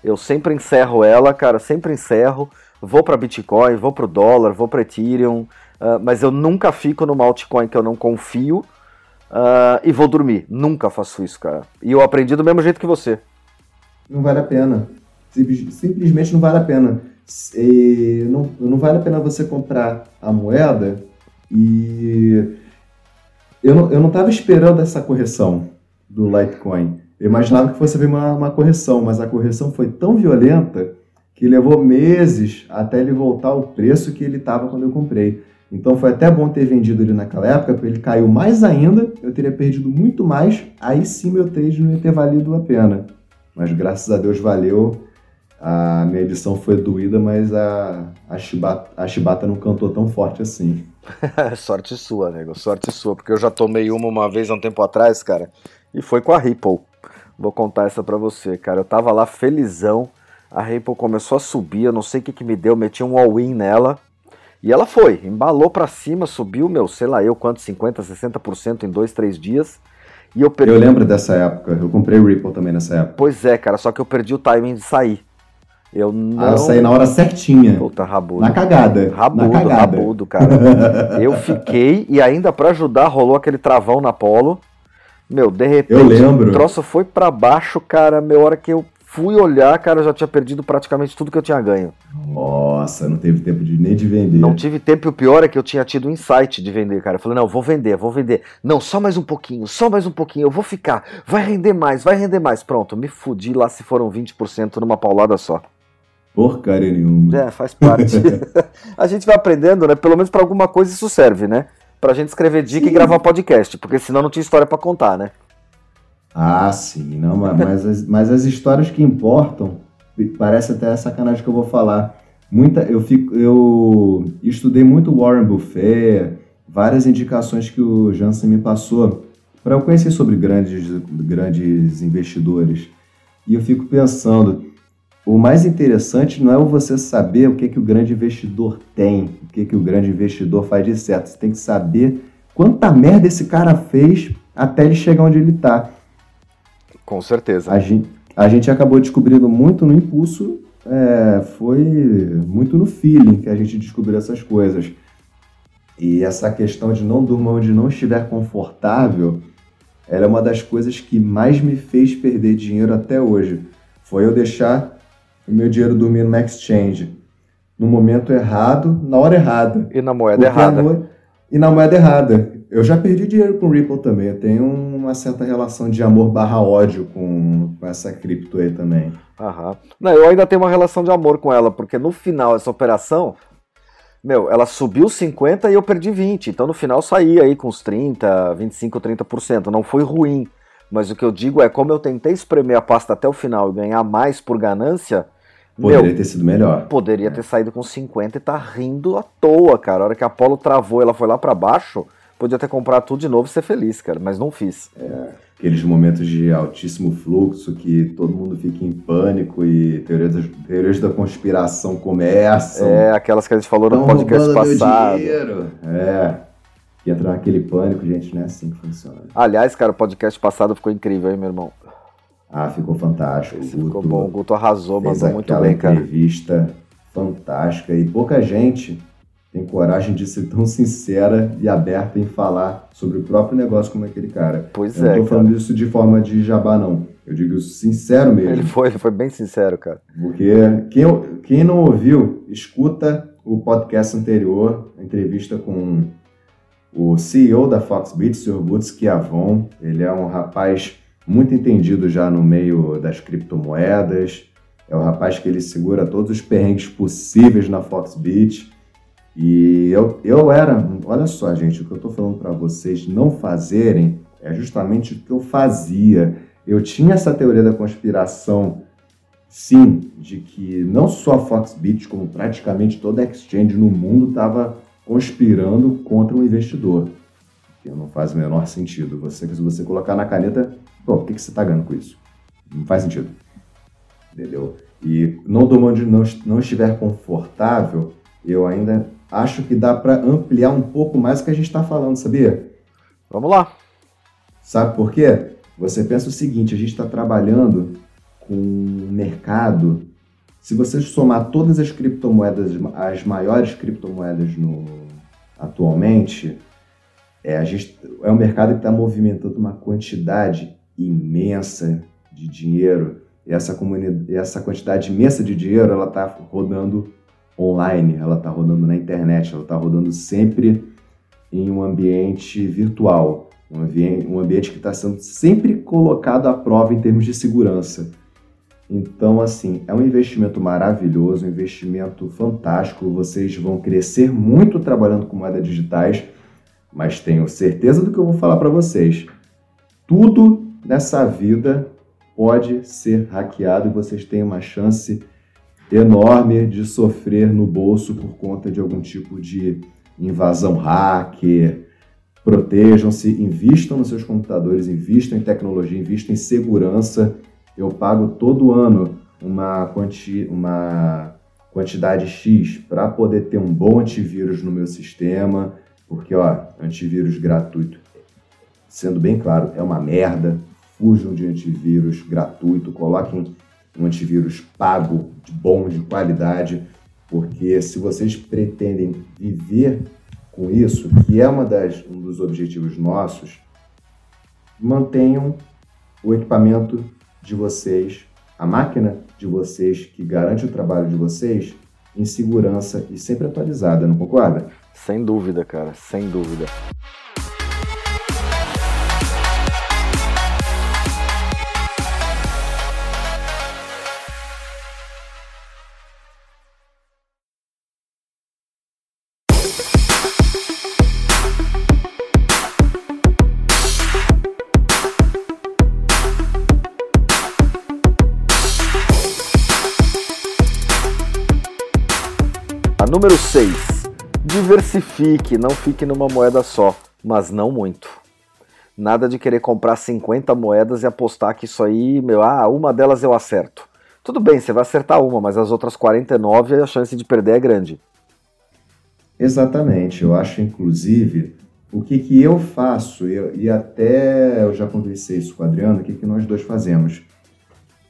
Eu sempre encerro ela, cara, sempre encerro. Vou para Bitcoin, vou para o dólar, vou para Ethereum, uh, mas eu nunca fico numa altcoin que eu não confio uh, e vou dormir. Nunca faço isso, cara. E eu aprendi do mesmo jeito que você. Não vale a pena. Simplesmente não vale a pena não, não vale a pena você comprar a moeda e eu não, eu não estava esperando essa correção do Litecoin. Eu imaginava que fosse haver uma, uma correção, mas a correção foi tão violenta que levou meses até ele voltar ao preço que ele estava quando eu comprei. Então foi até bom ter vendido ele naquela época, porque ele caiu mais ainda, eu teria perdido muito mais, aí sim meu trade não ia ter valido a pena. mas graças a Deus valeu. A minha edição foi doída, mas a, a, chibata, a chibata não cantou tão forte assim. sorte sua, nego, sorte sua, porque eu já tomei uma uma vez há um tempo atrás, cara, e foi com a Ripple. Vou contar essa pra você, cara. Eu tava lá felizão, a Ripple começou a subir, eu não sei o que que me deu, meti um all-in nela, e ela foi, embalou para cima, subiu, meu, sei lá eu quanto, 50%, 60% em dois, três dias. E eu perdi. Eu lembro dessa época, eu comprei Ripple também nessa época. Pois é, cara, só que eu perdi o timing de sair. Eu não. Ah, eu saí na hora certinha. Puta, rabudo. Na cagada. Rabudo, na cagada. rabudo, cara. eu fiquei e ainda para ajudar rolou aquele travão na polo. Meu, de repente eu lembro. o troço foi para baixo, cara. Meu, hora que eu fui olhar, cara, eu já tinha perdido praticamente tudo que eu tinha ganho. Nossa, não teve tempo de, nem de vender. Não tive tempo e o pior é que eu tinha tido um insight de vender, cara. Eu falei, não, vou vender, vou vender. Não, só mais um pouquinho, só mais um pouquinho, eu vou ficar. Vai render mais, vai render mais. Pronto, me fudi lá se foram 20% numa paulada só. Porcaria nenhuma. É, faz parte. a gente vai aprendendo, né? Pelo menos para alguma coisa isso serve, né? Pra gente escrever dica Sim. e gravar podcast, porque senão não tinha história para contar, né? Ah, sim, não, mas, as, mas as histórias que importam, parece até sacanagem que eu vou falar. Muita, eu, fico, eu estudei muito Warren Buffett, várias indicações que o Jansen me passou para eu conhecer sobre grandes, grandes investidores. E eu fico pensando, o mais interessante não é você saber o que, que o grande investidor tem, o que, que o grande investidor faz de certo. Você tem que saber quanta merda esse cara fez até ele chegar onde ele está. Com certeza. A gente, a gente acabou descobrindo muito no impulso, é, foi muito no feeling que a gente descobriu essas coisas. E essa questão de não durma onde não estiver confortável, ela é uma das coisas que mais me fez perder dinheiro até hoje. Foi eu deixar meu dinheiro dormir no exchange no momento errado, na hora errada. E na moeda errada. No... E na moeda errada. Eu já perdi dinheiro com Ripple também. Eu tenho uma certa relação de amor barra ódio com, com essa cripto aí também. Aham. Não, eu ainda tenho uma relação de amor com ela, porque no final essa operação, meu, ela subiu 50 e eu perdi 20. Então no final saí aí com uns 30, 25, 30%. Não foi ruim. Mas o que eu digo é, como eu tentei espremer a pasta até o final e ganhar mais por ganância, Poderia Meu, ter sido melhor. Poderia é. ter saído com 50 e tá rindo à toa, cara. A hora que a Apollo travou, ela foi lá para baixo podia ter comprado tudo de novo e ser feliz, cara, mas não fiz. É, aqueles momentos de altíssimo fluxo que todo mundo fica em pânico e teorias, teorias da conspiração começam. É, aquelas que a gente falou no podcast passado. dinheiro. É. Que entra naquele pânico, gente, não é assim que funciona. Aliás, cara, o podcast passado ficou incrível, hein, meu irmão? Ah, ficou fantástico. Esse Guto ficou bom, o Guto arrasou, mandou muito bem, cara. entrevista fantástica e pouca gente tem coragem de ser tão sincera e aberta em falar sobre o próprio negócio como aquele cara. Pois eu é. Não tô falando isso de forma de jabá, não. Eu digo sincero mesmo. Ele foi, ele foi bem sincero, cara. Porque quem, quem não ouviu, escuta o podcast anterior, a entrevista com o CEO da Foxbit, o Sr. Butz Kiavon. Ele é um rapaz muito entendido já no meio das criptomoedas. É o rapaz que ele segura todos os perrengues possíveis na Foxbit e eu, eu era, olha só, gente, o que eu estou falando para vocês não fazerem é justamente o que eu fazia. Eu tinha essa teoria da conspiração, sim, de que não só a Foxbit, como praticamente toda exchange no mundo estava conspirando contra um investidor. Que não faz o menor sentido. Você, se você colocar na caneta, pô, por que, que você está ganhando com isso? Não faz sentido. Entendeu? E não do onde não, não estiver confortável, eu ainda acho que dá para ampliar um pouco mais o que a gente está falando, sabia? Vamos lá. Sabe por quê? Você pensa o seguinte: a gente está trabalhando com um mercado. Se você somar todas as criptomoedas, as maiores criptomoedas no, atualmente, é, a gente, é um mercado que está movimentando uma quantidade imensa de dinheiro. Essa, essa quantidade imensa de dinheiro ela está rodando online, ela está rodando na internet, ela está rodando sempre em um ambiente virtual, um ambiente, um ambiente que está sendo sempre colocado à prova em termos de segurança. Então, assim, é um investimento maravilhoso, um investimento fantástico. Vocês vão crescer muito trabalhando com moedas digitais, mas tenho certeza do que eu vou falar para vocês. Tudo nessa vida pode ser hackeado e vocês têm uma chance enorme de sofrer no bolso por conta de algum tipo de invasão hacker. Protejam-se, invistam nos seus computadores, invistam em tecnologia, invistam em segurança. Eu pago todo ano uma, quanti uma quantidade X para poder ter um bom antivírus no meu sistema, porque ó, antivírus gratuito, sendo bem claro, é uma merda. Fujam de antivírus gratuito, coloquem um antivírus pago, de bom, de qualidade, porque se vocês pretendem viver com isso, que é uma das, um dos objetivos nossos, mantenham o equipamento de vocês, a máquina de vocês, que garante o trabalho de vocês, em segurança e sempre atualizada, não concorda? Sem dúvida, cara, sem dúvida. Número 6. Diversifique, não fique numa moeda só, mas não muito. Nada de querer comprar 50 moedas e apostar que isso aí, meu, ah, uma delas eu acerto. Tudo bem, você vai acertar uma, mas as outras 49 a chance de perder é grande. Exatamente, eu acho inclusive o que, que eu faço, eu, e até eu já conversei isso com o Adriano, o que, que nós dois fazemos.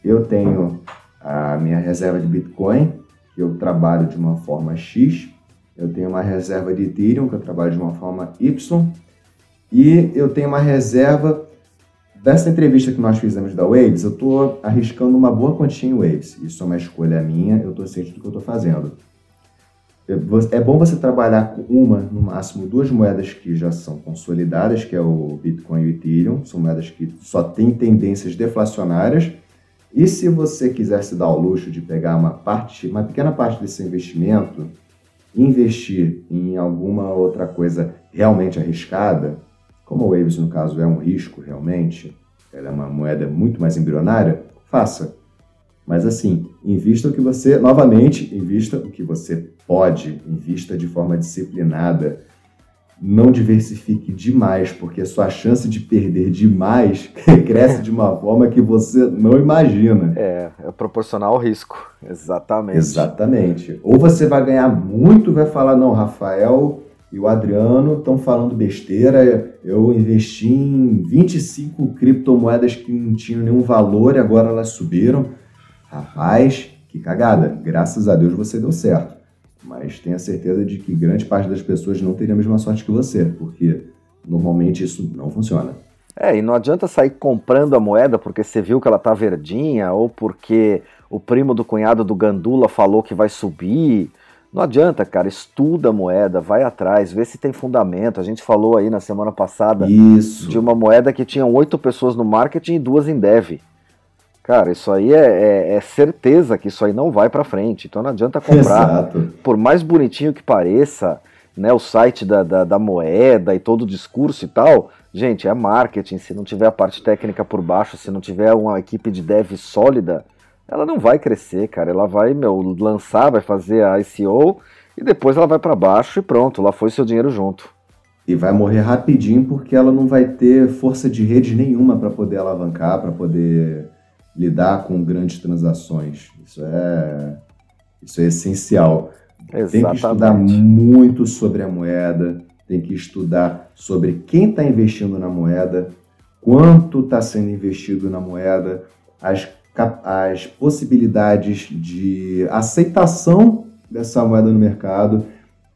Eu tenho a minha reserva de Bitcoin, eu trabalho de uma forma X, eu tenho uma reserva de Ethereum, que eu trabalho de uma forma Y, e eu tenho uma reserva dessa entrevista que nós fizemos da Waves, eu estou arriscando uma boa quantia em Waves. Isso é uma escolha minha, eu estou ciente do que eu estou fazendo. É bom você trabalhar com uma, no máximo duas moedas que já são consolidadas, que é o Bitcoin e o Ethereum. São moedas que só têm tendências deflacionárias e se você quiser se dar o luxo de pegar uma parte, uma pequena parte desse investimento, investir em alguma outra coisa realmente arriscada, como a Waves no caso é um risco realmente, ela é uma moeda muito mais embrionária, faça. Mas assim, invista o que você, novamente, invista o que você pode, invista de forma disciplinada não diversifique demais, porque a sua chance de perder demais cresce de uma forma que você não imagina. É, é proporcional ao risco. Exatamente. Exatamente. Ou você vai ganhar muito, vai falar, não, Rafael e o Adriano estão falando besteira, eu investi em 25 criptomoedas que não tinham nenhum valor e agora elas subiram. Rapaz, que cagada. Graças a Deus você deu certo. Mas tenha certeza de que grande parte das pessoas não teria a mesma sorte que você, porque normalmente isso não funciona. É, e não adianta sair comprando a moeda porque você viu que ela tá verdinha ou porque o primo do cunhado do Gandula falou que vai subir. Não adianta, cara, estuda a moeda, vai atrás, vê se tem fundamento. A gente falou aí na semana passada Isso. de uma moeda que tinha oito pessoas no marketing e duas em dev. Cara, isso aí é, é, é, certeza que isso aí não vai para frente. Então não adianta comprar. Exato. Por mais bonitinho que pareça, né, o site da, da, da, moeda e todo o discurso e tal, gente, é marketing. Se não tiver a parte técnica por baixo, se não tiver uma equipe de dev sólida, ela não vai crescer, cara. Ela vai, meu, lançar, vai fazer a ICO e depois ela vai para baixo e pronto, lá foi seu dinheiro junto. E vai morrer rapidinho porque ela não vai ter força de rede nenhuma para poder alavancar, para poder lidar com grandes transações. Isso é, isso é essencial. Exatamente. Tem que estudar muito sobre a moeda, tem que estudar sobre quem está investindo na moeda, quanto está sendo investido na moeda, as, as possibilidades de aceitação dessa moeda no mercado.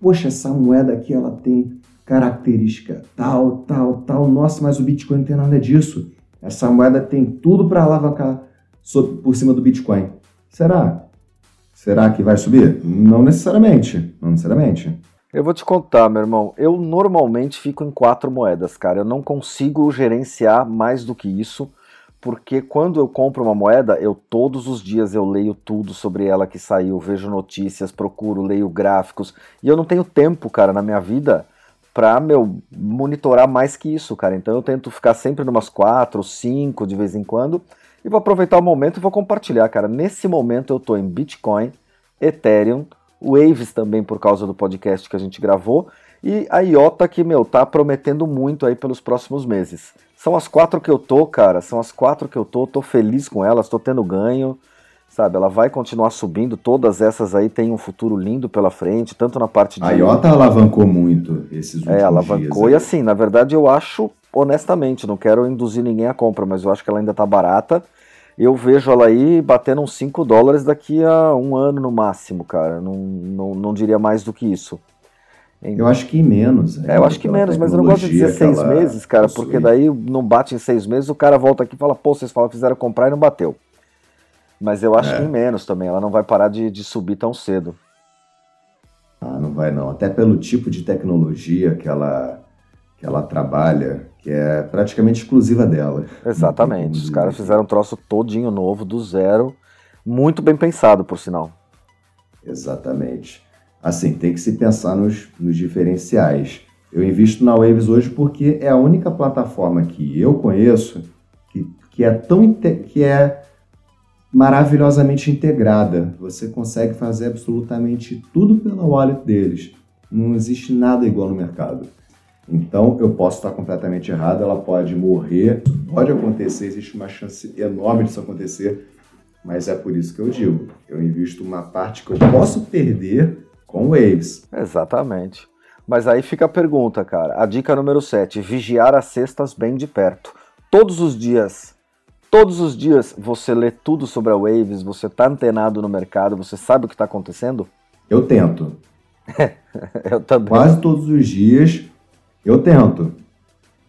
Poxa, essa moeda aqui ela tem característica tal, tal, tal. Nossa, mas o Bitcoin não tem nada disso. Essa moeda tem tudo para alavancar por cima do Bitcoin. Será? Será que vai subir? Não necessariamente. Não necessariamente. Eu vou te contar, meu irmão. Eu normalmente fico em quatro moedas, cara. Eu não consigo gerenciar mais do que isso, porque quando eu compro uma moeda, eu todos os dias eu leio tudo sobre ela que saiu, vejo notícias, procuro, leio gráficos, e eu não tenho tempo, cara, na minha vida para meu monitorar mais que isso, cara. Então eu tento ficar sempre numas quatro, cinco de vez em quando E vou aproveitar o momento e vou compartilhar, cara. Nesse momento eu tô em Bitcoin, Ethereum, Waves também por causa do podcast que a gente gravou, e a IOTA que, meu, tá prometendo muito aí pelos próximos meses. São as quatro que eu tô, cara, são as quatro que eu tô, tô feliz com elas, tô tendo ganho, sabe? Ela vai continuar subindo, todas essas aí têm um futuro lindo pela frente, tanto na parte de... A IOTA alavancou muito esses últimos É, alavancou, dias, e assim, na verdade eu acho, honestamente, não quero induzir ninguém à compra, mas eu acho que ela ainda tá barata, eu vejo ela aí batendo uns 5 dólares daqui a um ano no máximo, cara. Não, não, não diria mais do que isso. Eu acho que menos. É, eu acho que menos, mas eu não gosto de dizer seis meses, cara, possui. porque daí não bate em seis meses, o cara volta aqui e fala, pô, vocês falaram, fizeram comprar e não bateu. Mas eu acho é. que em menos também, ela não vai parar de, de subir tão cedo. Ah, não vai não. Até pelo tipo de tecnologia que ela, que ela trabalha, que é praticamente exclusiva dela. Exatamente. Os caras fizeram um troço todinho novo, do zero. Muito bem pensado, por sinal. Exatamente. Assim, tem que se pensar nos, nos diferenciais. Eu invisto na Waves hoje porque é a única plataforma que eu conheço que, que é tão que é maravilhosamente integrada. Você consegue fazer absolutamente tudo pela wallet deles. Não existe nada igual no mercado. Então, eu posso estar completamente errado, ela pode morrer, pode acontecer, existe uma chance enorme disso acontecer, mas é por isso que eu digo, eu invisto uma parte que eu posso perder com Waves. Exatamente. Mas aí fica a pergunta, cara. A dica número 7, vigiar as cestas bem de perto. Todos os dias, todos os dias você lê tudo sobre a Waves, você tá antenado no mercado, você sabe o que está acontecendo? Eu tento. eu também. Quase todos os dias eu tento.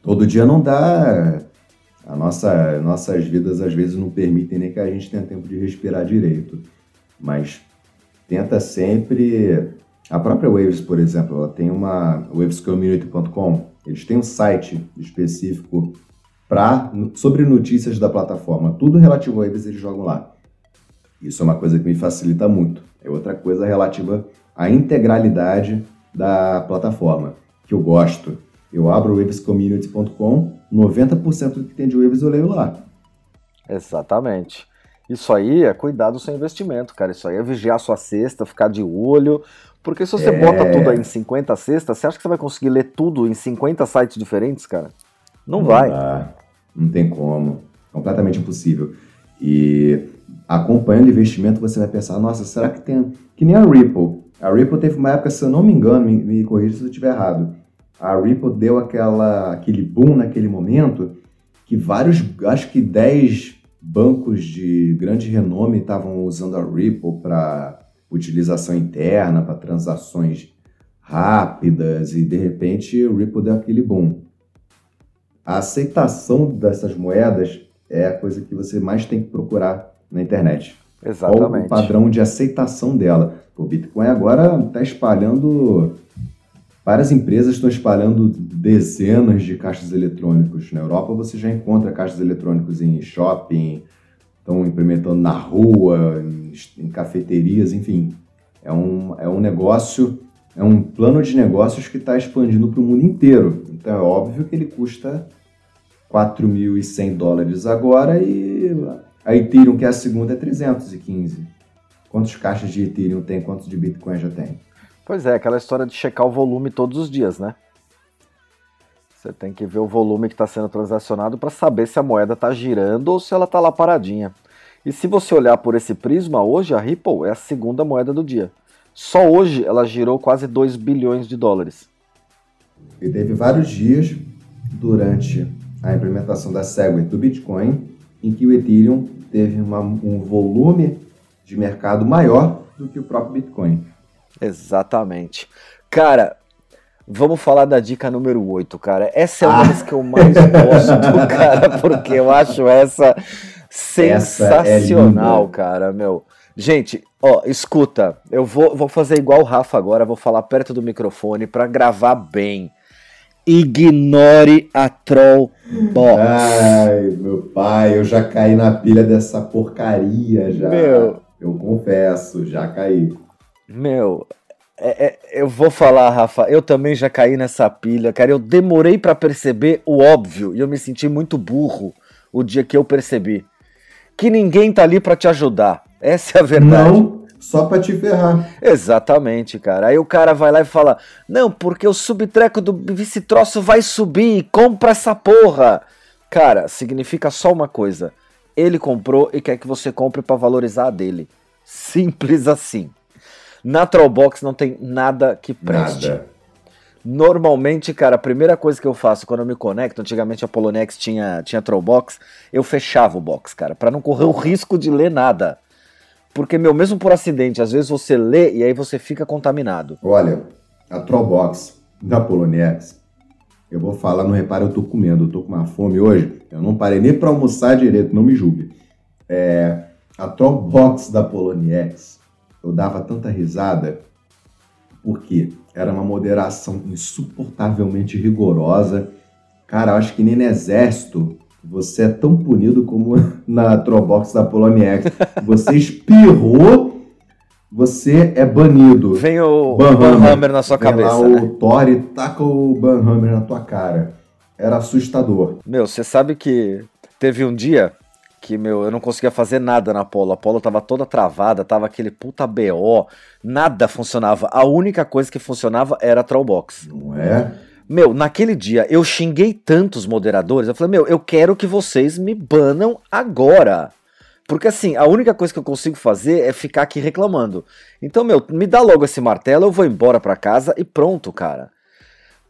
Todo dia não dá. A nossa, nossas vidas às vezes não permitem nem que a gente tenha tempo de respirar direito. Mas tenta sempre. A própria Waves, por exemplo, ela tem uma wavescommunity.com. Eles têm um site específico para sobre notícias da plataforma. Tudo relativo a Waves eles jogam lá. Isso é uma coisa que me facilita muito. É outra coisa relativa à integralidade da plataforma, que eu gosto. Eu abro o wavescommunity.com, 90% do que tem de Waves eu leio lá. Exatamente. Isso aí é cuidar do seu investimento, cara. Isso aí é vigiar sua cesta, ficar de olho. Porque se você é... bota tudo aí em 50 cestas, você acha que você vai conseguir ler tudo em 50 sites diferentes, cara? Não, não vai. Dá. Não tem como. Completamente impossível. E acompanhando o investimento, você vai pensar, nossa, será que tem. Que nem a Ripple. A Ripple teve uma época, se eu não me engano, me, me corrija se eu estiver errado a Ripple deu aquela, aquele boom naquele momento que vários, acho que 10 bancos de grande renome estavam usando a Ripple para utilização interna, para transações rápidas e de repente o Ripple deu aquele boom. A aceitação dessas moedas é a coisa que você mais tem que procurar na internet. Exatamente. Qual o padrão de aceitação dela? O Bitcoin agora está espalhando Várias empresas estão espalhando dezenas de caixas eletrônicos. Na Europa você já encontra caixas eletrônicos em shopping, estão implementando na rua, em, em cafeterias, enfim. É um, é um negócio, é um plano de negócios que está expandindo para o mundo inteiro. Então é óbvio que ele custa 4.100 dólares agora e a Ethereum, que é a segunda, é 315. Quantos caixas de Ethereum tem? Quantos de Bitcoin já tem? Pois é, aquela história de checar o volume todos os dias, né? Você tem que ver o volume que está sendo transacionado para saber se a moeda está girando ou se ela está lá paradinha. E se você olhar por esse prisma, hoje a Ripple é a segunda moeda do dia. Só hoje ela girou quase 2 bilhões de dólares. E teve vários dias durante a implementação da Segway do Bitcoin em que o Ethereum teve uma, um volume de mercado maior do que o próprio Bitcoin. Exatamente. Cara, vamos falar da dica número 8, cara. Essa é uma ah. das que eu mais gosto, cara, porque eu acho essa sensacional, essa é cara, meu. Gente, ó, escuta, eu vou, vou fazer igual o Rafa agora, vou falar perto do microfone para gravar bem. Ignore a Troll Box. Ai, meu pai, eu já caí na pilha dessa porcaria já. Meu, eu confesso, já caí. Meu, é, é, eu vou falar, Rafa, eu também já caí nessa pilha, cara. Eu demorei para perceber o óbvio e eu me senti muito burro o dia que eu percebi. que ninguém tá ali para te ajudar. Essa é a verdade. Não, só para te ferrar. Exatamente, cara. Aí o cara vai lá e fala: Não, porque o subtreco do vice-troço vai subir, compra essa porra. Cara, significa só uma coisa: ele comprou e quer que você compre para valorizar a dele. Simples assim. Na Trollbox não tem nada que preste. Nada. Normalmente, cara, a primeira coisa que eu faço quando eu me conecto, antigamente a Polonex tinha, tinha Trollbox, eu fechava o box, cara, para não correr o risco de ler nada. Porque, meu, mesmo por acidente, às vezes você lê e aí você fica contaminado. Olha, a Trollbox da Polonex, eu vou falar, não repara, eu tô comendo, eu tô com uma fome hoje, eu não parei nem para almoçar direito, não me julgue. É, a Trollbox da Poloniex, eu dava tanta risada, porque era uma moderação insuportavelmente rigorosa. Cara, eu acho que nem no exército você é tão punido como na Trollbox da Poloniex. Você espirrou, você é banido. Vem o Banhammer na sua cabeça. Lá né? o Thor e taca o Banhammer na tua cara. Era assustador. Meu, você sabe que teve um dia que, meu, eu não conseguia fazer nada na Polo. A Polo tava toda travada, tava aquele puta BO, nada funcionava. A única coisa que funcionava era a Trollbox. Não é? Meu, naquele dia eu xinguei tantos moderadores, eu falei, meu, eu quero que vocês me banam agora. Porque assim, a única coisa que eu consigo fazer é ficar aqui reclamando. Então, meu, me dá logo esse martelo, eu vou embora pra casa e pronto, cara.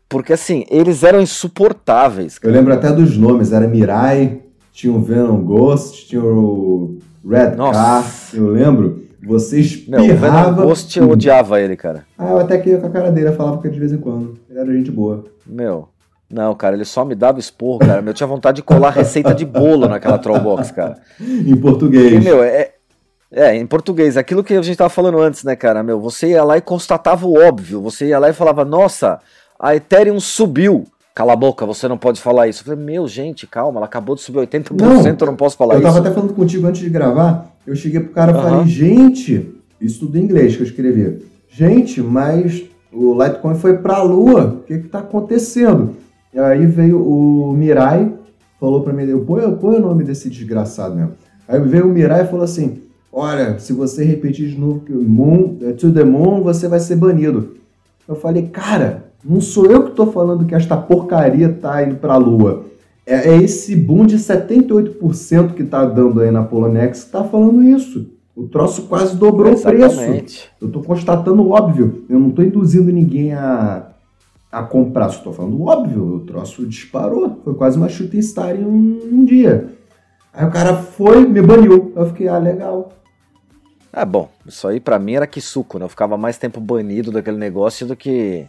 Porque assim, eles eram insuportáveis. Cara. Eu lembro até dos nomes, era Mirai, tinha o Venom Ghost, tinha o Red Nossa. Car, eu lembro. Você espirrava... Não, o Ghost eu odiava ele, cara. Ah, eu até que ia com a cara dele, eu falava com ele de vez em quando. Ele era gente boa. Meu, não, cara, ele só me dava esporro, cara. Eu tinha vontade de colar receita de bolo naquela Trollbox, cara. em português. Meu, é, é, em português. Aquilo que a gente tava falando antes, né, cara? Meu, você ia lá e constatava o óbvio. Você ia lá e falava, nossa, a Ethereum subiu. Cala a boca, você não pode falar isso. Eu falei, meu, gente, calma, ela acabou de subir 80%, não, eu não posso falar eu isso. Eu tava até falando contigo antes de gravar, eu cheguei pro cara e falei, gente, isso tudo em inglês que eu escrevi. Gente, mas o Litecoin foi pra lua, o que que tá acontecendo? E aí veio o Mirai, falou pra mim, põe, põe o nome desse desgraçado mesmo. Aí veio o Mirai e falou assim, olha, se você repetir de novo que moon, to the moon, você vai ser banido. Eu falei, cara, não sou eu que estou falando que esta porcaria está indo para a Lua. É, é, esse boom de 78% que está dando aí na Polonex que está falando isso. O troço quase dobrou Exatamente. o preço. Eu estou constatando o óbvio. Eu não estou induzindo ninguém a, a comprar. Estou falando óbvio. O troço disparou. Foi quase uma shooting star em um, um dia. Aí o cara foi, me baniu. Eu fiquei, ah, legal. Ah, bom, isso aí para mim era que suco, né? Eu ficava mais tempo banido daquele negócio do que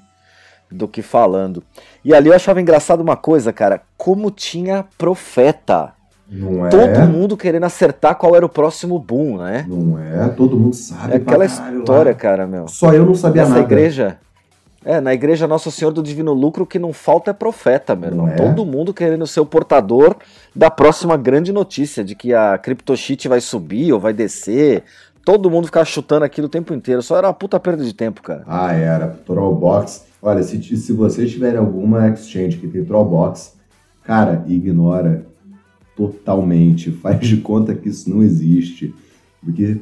do que falando. E ali eu achava engraçado uma coisa, cara, como tinha profeta. Não é? Todo mundo querendo acertar qual era o próximo boom, né? Não é? Todo mundo sabe. É aquela história, lá. cara, meu. Só eu não sabia Nessa nada. igreja. É, na igreja Nosso Senhor do Divino Lucro, o que não falta é profeta, meu irmão. É? Todo mundo querendo ser o portador da próxima grande notícia de que a CryptoSheet vai subir ou vai descer. Todo mundo ficava chutando aquilo o tempo inteiro. Só era uma puta perda de tempo, cara. Ah, era. Trollbox Olha, se, se vocês tiverem alguma exchange que tem Trollbox, cara, ignora totalmente. Faz de conta que isso não existe. Porque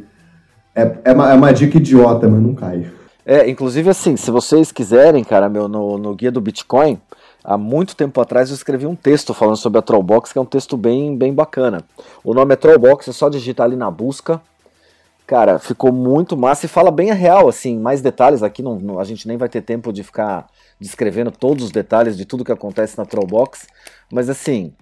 é, é, uma, é uma dica idiota, mas não cai. É, inclusive assim, se vocês quiserem, cara, meu, no, no guia do Bitcoin, há muito tempo atrás eu escrevi um texto falando sobre a Trollbox, que é um texto bem, bem bacana. O nome é Trollbox, é só digitar ali na busca Cara, ficou muito massa e fala bem a real, assim, mais detalhes aqui, não, não, a gente nem vai ter tempo de ficar descrevendo todos os detalhes de tudo que acontece na Trollbox, mas assim,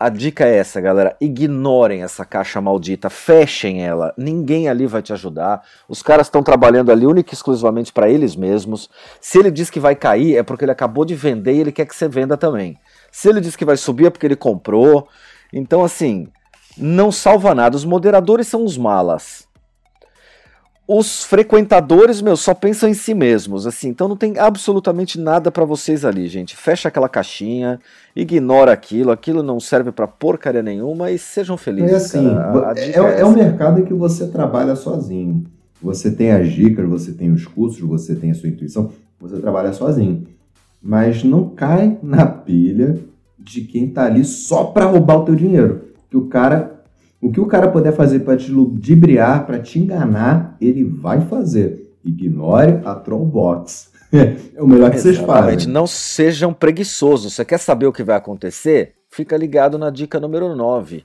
a dica é essa, galera, ignorem essa caixa maldita, fechem ela, ninguém ali vai te ajudar, os caras estão trabalhando ali única e exclusivamente para eles mesmos, se ele diz que vai cair é porque ele acabou de vender e ele quer que você venda também, se ele diz que vai subir é porque ele comprou, então assim, não salva nada, os moderadores são os malas, os frequentadores, meu, só pensam em si mesmos, assim, então não tem absolutamente nada para vocês ali, gente. Fecha aquela caixinha, ignora aquilo, aquilo não serve para porcaria nenhuma e sejam felizes. É assim, a, a é, é, é um mercado em que você trabalha sozinho. Você tem as dicas, você tem os cursos, você tem a sua intuição, você trabalha sozinho. Mas não cai na pilha de quem tá ali só para roubar o teu dinheiro. Que o cara O que o cara puder fazer para te ludibriar, para te enganar, ele vai fazer. Ignore a Trollbox. é o melhor que vocês fazem. Não sejam preguiçosos. Você quer saber o que vai acontecer? Fica ligado na dica número 9.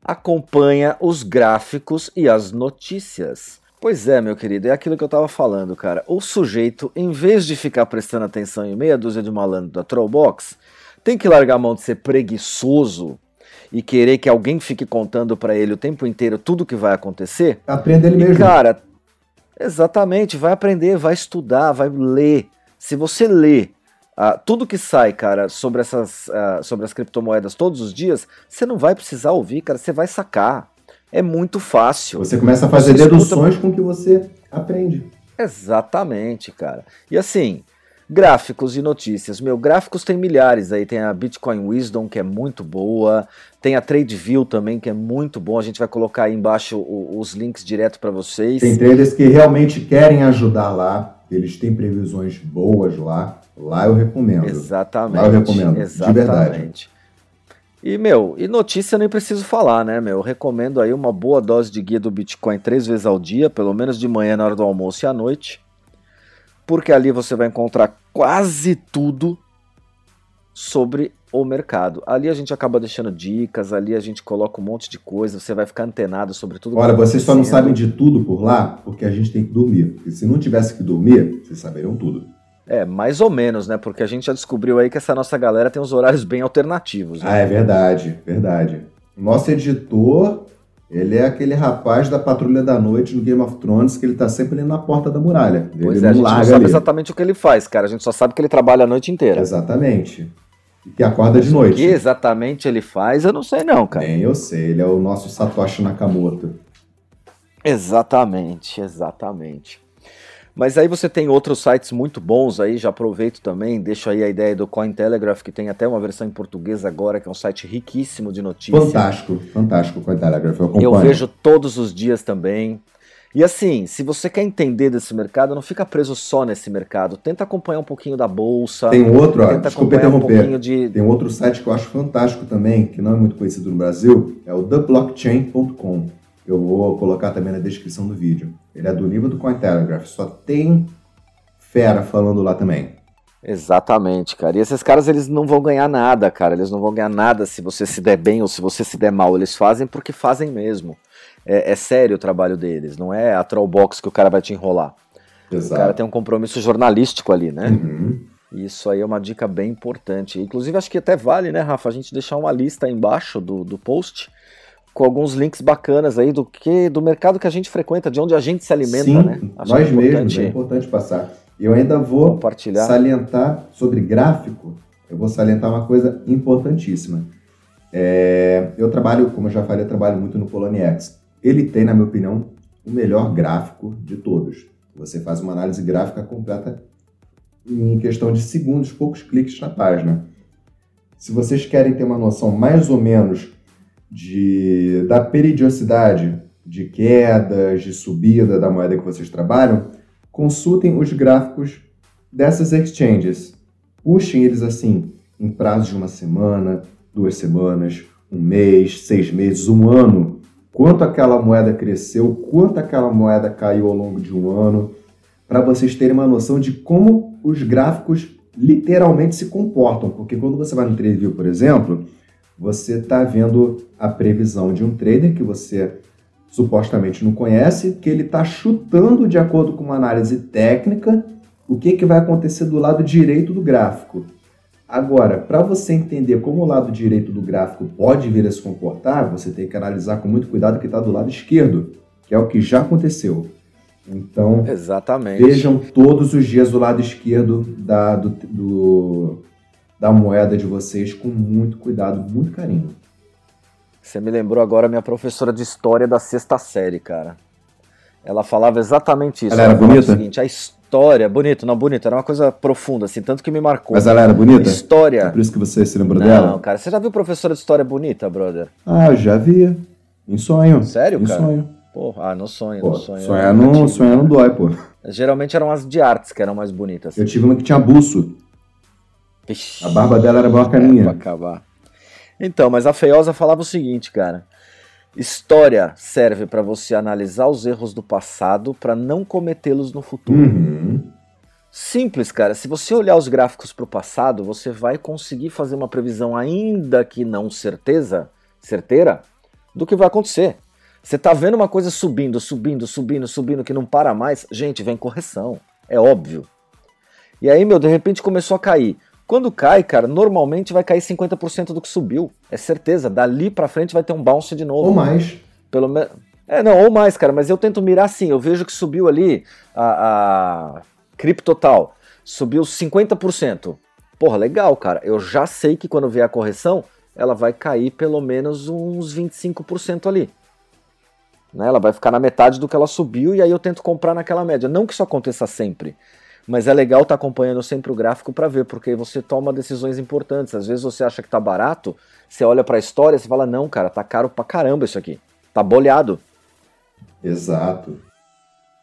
Acompanha os gráficos e as notícias. Pois é, meu querido, é aquilo que eu tava falando, cara. O sujeito, em vez de ficar prestando atenção em meia dúzia de malandro da Trollbox, tem que largar a mão de ser preguiçoso e querer que alguém fique contando para ele o tempo inteiro tudo que vai acontecer. Aprenda ele e, mesmo. Cara, exatamente, vai aprender, vai estudar, vai ler. Se você lê uh, tudo que sai, cara, sobre essas uh, sobre as criptomoedas todos os dias, você não vai precisar ouvir, cara, você vai sacar. É muito fácil. Você começa a fazer você deduções escuta... com o que você aprende. Exatamente, cara. E assim, Gráficos e notícias. Meu, gráficos tem milhares aí. Tem a Bitcoin Wisdom, que é muito boa. Tem a TradeView também, que é muito bom. A gente vai colocar aí embaixo os links direto para vocês. Tem traders que realmente querem ajudar lá. Eles têm previsões boas lá. Lá eu recomendo. Exatamente. Lá eu recomendo. Exatamente. De verdade. E, meu, e notícia nem preciso falar, né, meu? Eu recomendo aí uma boa dose de guia do Bitcoin três vezes ao dia, pelo menos de manhã na hora do almoço e à noite porque ali você vai encontrar quase tudo sobre o mercado. Ali a gente acaba deixando dicas, ali a gente coloca um monte de coisa, você vai ficar antenado sobre tudo. Olha, vocês só não sabem de tudo por lá porque a gente tem que dormir. Porque se não tivesse que dormir, vocês saberiam tudo. É, mais ou menos, né? Porque a gente já descobriu aí que essa nossa galera tem uns horários bem alternativos. Né? Ah, é verdade, verdade. Nosso editor ele é aquele rapaz da Patrulha da Noite no Game of Thrones que ele tá sempre ali na porta da muralha. Ele pois é, a gente não sabe ali. exatamente o que ele faz, cara. A gente só sabe que ele trabalha a noite inteira. Exatamente. E que acorda de noite. O que exatamente ele faz, eu não sei não, cara. Bem, eu sei. Ele é o nosso Satoshi Nakamoto. Exatamente, exatamente. Mas aí você tem outros sites muito bons aí, já aproveito também, deixo aí a ideia do Cointelegraph, que tem até uma versão em português agora, que é um site riquíssimo de notícias. Fantástico, fantástico o Cointelegraph, eu Eu vejo todos os dias também. E assim, se você quer entender desse mercado, não fica preso só nesse mercado. Tenta acompanhar um pouquinho da bolsa. Tem outro, ó, desculpa interromper. Um de... Tem outro site que eu acho fantástico também, que não é muito conhecido no Brasil, é o theblockchain.com. Eu vou colocar também na descrição do vídeo. Ele é do nível do Cointelegraph, só tem fera falando lá também. Exatamente, cara. E esses caras eles não vão ganhar nada, cara. Eles não vão ganhar nada se você se der bem ou se você se der mal. Eles fazem porque fazem mesmo. É, é sério o trabalho deles, não é a trollbox que o cara vai te enrolar. Exato. O cara tem um compromisso jornalístico ali, né? Uhum. Isso aí é uma dica bem importante. Inclusive, acho que até vale, né, Rafa, a gente deixar uma lista aí embaixo do, do post com alguns links bacanas aí do que do mercado que a gente frequenta, de onde a gente se alimenta, Sim, né? Acho nós é mesmos, é importante passar. Eu ainda vou salientar sobre gráfico, eu vou salientar uma coisa importantíssima. É, eu trabalho, como eu já falei, eu trabalho muito no Poloniex. Ele tem, na minha opinião, o melhor gráfico de todos. Você faz uma análise gráfica completa em questão de segundos, poucos cliques na página. Se vocês querem ter uma noção mais ou menos de, da periodicidade de quedas, de subida da moeda que vocês trabalham, consultem os gráficos dessas exchanges. Puxem eles assim em prazo de uma semana, duas semanas, um mês, seis meses, um ano. Quanto aquela moeda cresceu, quanto aquela moeda caiu ao longo de um ano, para vocês terem uma noção de como os gráficos literalmente se comportam. Porque quando você vai no TradingView, por exemplo, você está vendo a previsão de um trader que você supostamente não conhece, que ele está chutando de acordo com uma análise técnica o que, que vai acontecer do lado direito do gráfico. Agora, para você entender como o lado direito do gráfico pode vir a se comportar, você tem que analisar com muito cuidado o que está do lado esquerdo, que é o que já aconteceu. Então, Exatamente. vejam todos os dias o lado esquerdo da, do, do, da moeda de vocês com muito cuidado, muito carinho. Você me lembrou agora minha professora de história da sexta série, cara. Ela falava exatamente isso. Ela, ela era bonita? O seguinte, a história, bonito, não bonito, era uma coisa profunda, assim, tanto que me marcou. Mas ela era bonita? A história. É por isso que você se lembrou não, dela? Não, cara, você já viu professora de história bonita, brother? Ah, já vi. Em sonho. Sério, em cara? Em sonho. Porra, ah, no sonho, pô, no sonho. Sonhar não, sonhar não dói, pô. Geralmente eram as de artes que eram mais bonitas. Eu tive uma que tinha buço. Vixe, a barba dela era bacaninha. É, pra acabar. Então, mas a feiosa falava o seguinte, cara. História serve para você analisar os erros do passado para não cometê-los no futuro. Uhum. Simples, cara. Se você olhar os gráficos para o passado, você vai conseguir fazer uma previsão, ainda que não certeza, certeira, do que vai acontecer. Você tá vendo uma coisa subindo, subindo, subindo, subindo, que não para mais, gente, vem correção. É óbvio. E aí, meu, de repente começou a cair. Quando cai, cara, normalmente vai cair 50% do que subiu. É certeza. Dali pra frente vai ter um bounce de novo. Ou mais. Pelo menos. É, não, ou mais, cara, mas eu tento mirar assim. Eu vejo que subiu ali a, a Criptotal. Subiu 50%. Porra, legal, cara. Eu já sei que quando vier a correção, ela vai cair pelo menos uns 25% ali. Né? Ela vai ficar na metade do que ela subiu e aí eu tento comprar naquela média. Não que isso aconteça sempre. Mas é legal estar tá acompanhando sempre o gráfico para ver, porque você toma decisões importantes. Às vezes você acha que tá barato, você olha para a história e fala: "Não, cara, tá caro pra caramba isso aqui. Tá bolhado". Exato.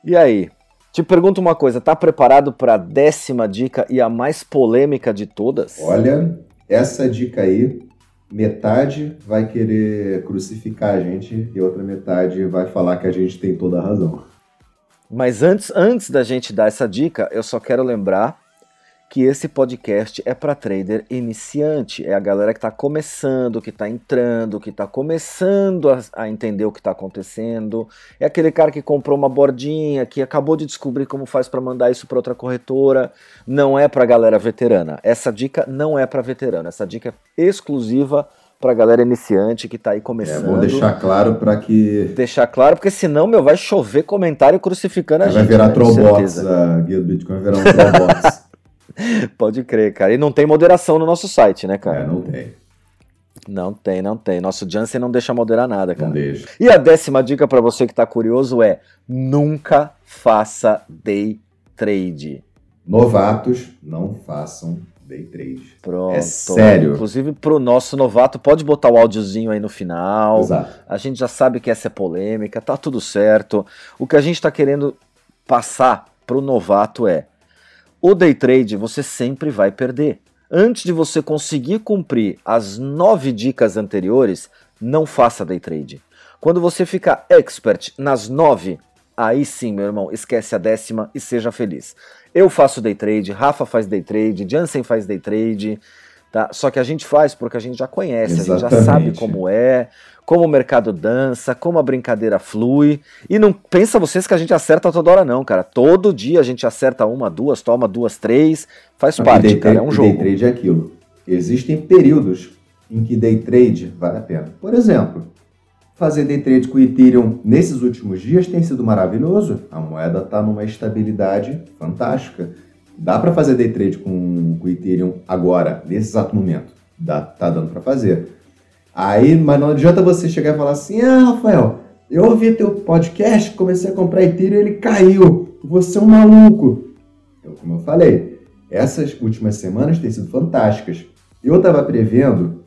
E aí? Te pergunto uma coisa, tá preparado para a décima dica e a mais polêmica de todas? Olha, essa dica aí, metade vai querer crucificar a gente e outra metade vai falar que a gente tem toda a razão. Mas antes, antes da gente dar essa dica, eu só quero lembrar que esse podcast é para trader iniciante, é a galera que está começando, que está entrando, que está começando a, a, entender o que está acontecendo, é aquele cara que comprou uma bordinha, que acabou de descobrir como faz para mandar isso para outra corretora, não é para galera veterana. Essa dica não é para veterano, essa dica é exclusiva pra galera iniciante que tá aí começando. É, vou deixar claro para que. Deixar claro, porque senão, meu, vai chover comentário crucificando a vai gente. Vai virar né, Trollbots, a guia do Bitcoin vai virar um Trollbots. Pode crer, cara. E não tem moderação no nosso site, né, cara? É, não tem. Não tem, não tem. Nosso Jansen não deixa moderar nada, cara. Não deixa. E a décima dica para você que tá curioso é: nunca faça day trade. Novatos não façam day trade. Pronto. É sério. Inclusive pro nosso novato, pode botar o áudiozinho aí no final. Exato. A gente já sabe que essa é polêmica, tá tudo certo. O que a gente tá querendo passar pro novato é: o day trade você sempre vai perder. Antes de você conseguir cumprir as nove dicas anteriores, não faça day trade. Quando você ficar expert nas nove, aí sim, meu irmão, esquece a décima e seja feliz. Eu faço day trade, Rafa faz day trade, Jansen faz day trade, tá? Só que a gente faz porque a gente já conhece, Exatamente. a gente já sabe como é, como o mercado dança, como a brincadeira flui. E não pensa vocês que a gente acerta toda hora, não, cara. Todo dia a gente acerta uma, duas, toma duas, três. Faz parte, day cara. é um jogo. Day trade é aquilo. Existem períodos em que day trade vale a pena. Por exemplo, fazer day trade com o Ethereum nesses últimos dias tem sido maravilhoso. A moeda está numa estabilidade fantástica. Dá para fazer day trade com, com o Ethereum agora, nesse exato momento. Dá, tá dando para fazer. Aí, mas não adianta você chegar e falar assim: ah, Rafael, eu ouvi teu podcast, comecei a comprar Ethereum e ele caiu. Você é um maluco. Então, como eu falei, essas últimas semanas têm sido fantásticas. Eu estava prevendo,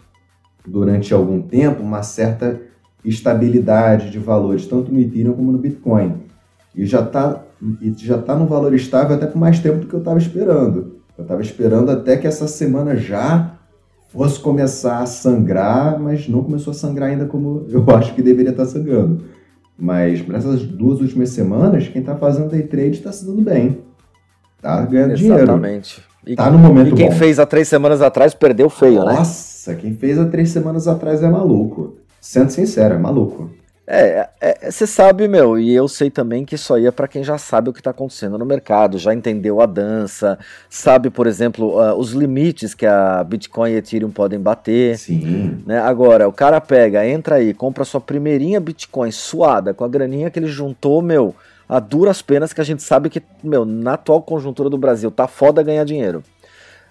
durante algum tempo, uma certa estabilidade de valores, tanto no Ethereum como no Bitcoin. E já está já tá no valor estável até por mais tempo do que eu estava esperando. Eu estava esperando até que essa semana já fosse começar a sangrar, mas não começou a sangrar ainda como eu acho que deveria estar sangrando. Mas nessas duas últimas semanas, quem está fazendo day trade está se dando bem. Tá ganhando Exatamente. dinheiro. Exatamente. Tá no momento E quem bom. fez há três semanas atrás perdeu feio, Nossa, né? Nossa, quem fez há três semanas atrás é maluco. Sendo sincero, é maluco. É, você é, sabe, meu, e eu sei também que isso aí é para quem já sabe o que está acontecendo no mercado, já entendeu a dança, sabe, por exemplo, uh, os limites que a Bitcoin e Ethereum podem bater. Sim. Né? Agora, o cara pega, entra aí, compra sua primeirinha Bitcoin suada, com a graninha que ele juntou, meu, a duras penas que a gente sabe que, meu, na atual conjuntura do Brasil, tá foda ganhar dinheiro.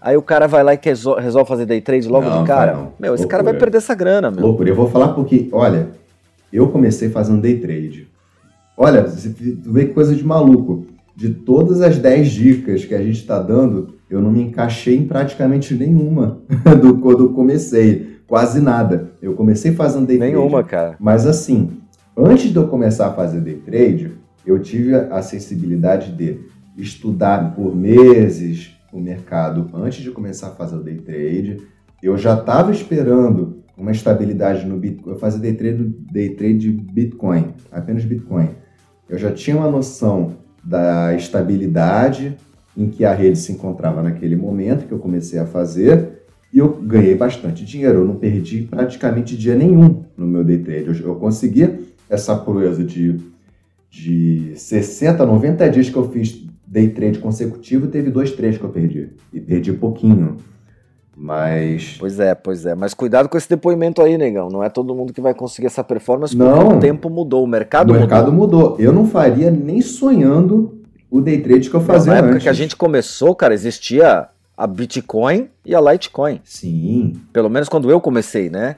Aí o cara vai lá e resolve fazer day trade logo não, de cara. Não. Meu, esse Loucura. cara vai perder essa grana, meu. Loucura. Eu vou falar porque, olha, eu comecei fazendo day trade. Olha, você vê que coisa de maluco. De todas as 10 dicas que a gente está dando, eu não me encaixei em praticamente nenhuma do quando eu comecei. Quase nada. Eu comecei fazendo day trade. Nenhuma, cara. Mas assim, antes de eu começar a fazer day trade, eu tive a sensibilidade de estudar por meses o mercado antes de começar a fazer o day trade. Eu já estava esperando uma estabilidade no Bitcoin. Eu fazia day trade, day trade de Bitcoin, apenas Bitcoin. Eu já tinha uma noção da estabilidade em que a rede se encontrava naquele momento que eu comecei a fazer e eu ganhei bastante dinheiro. Eu não perdi praticamente dia nenhum no meu day trade. Eu, eu conseguia essa proeza de, de 60, 90 dias que eu fiz day trade consecutivo, teve dois, três que eu perdi. E perdi pouquinho. Mas. Pois é, pois é. Mas cuidado com esse depoimento aí, negão. Não é todo mundo que vai conseguir essa performance não, o tempo mudou, o mercado mudou. O mercado mudou. Eu não faria nem sonhando o day trade que eu fazia Na época antes. que a gente começou, cara, existia a Bitcoin e a Litecoin. Sim. Pelo menos quando eu comecei, né?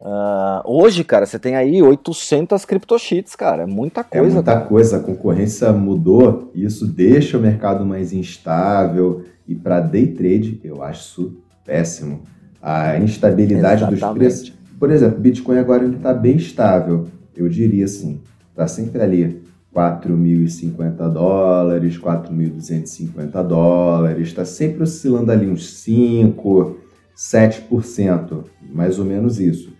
Uh, hoje, cara, você tem aí 800 criptocheats, cara. É muita coisa. É muita cara. coisa. A concorrência mudou. Isso deixa o mercado mais instável. E para day trade, eu acho isso péssimo. A instabilidade Exatamente. dos preços. Por exemplo, Bitcoin agora está bem estável. Eu diria assim, está sempre ali 4.050 dólares, 4.250 dólares, está sempre oscilando ali uns 5, 7%, mais ou menos isso.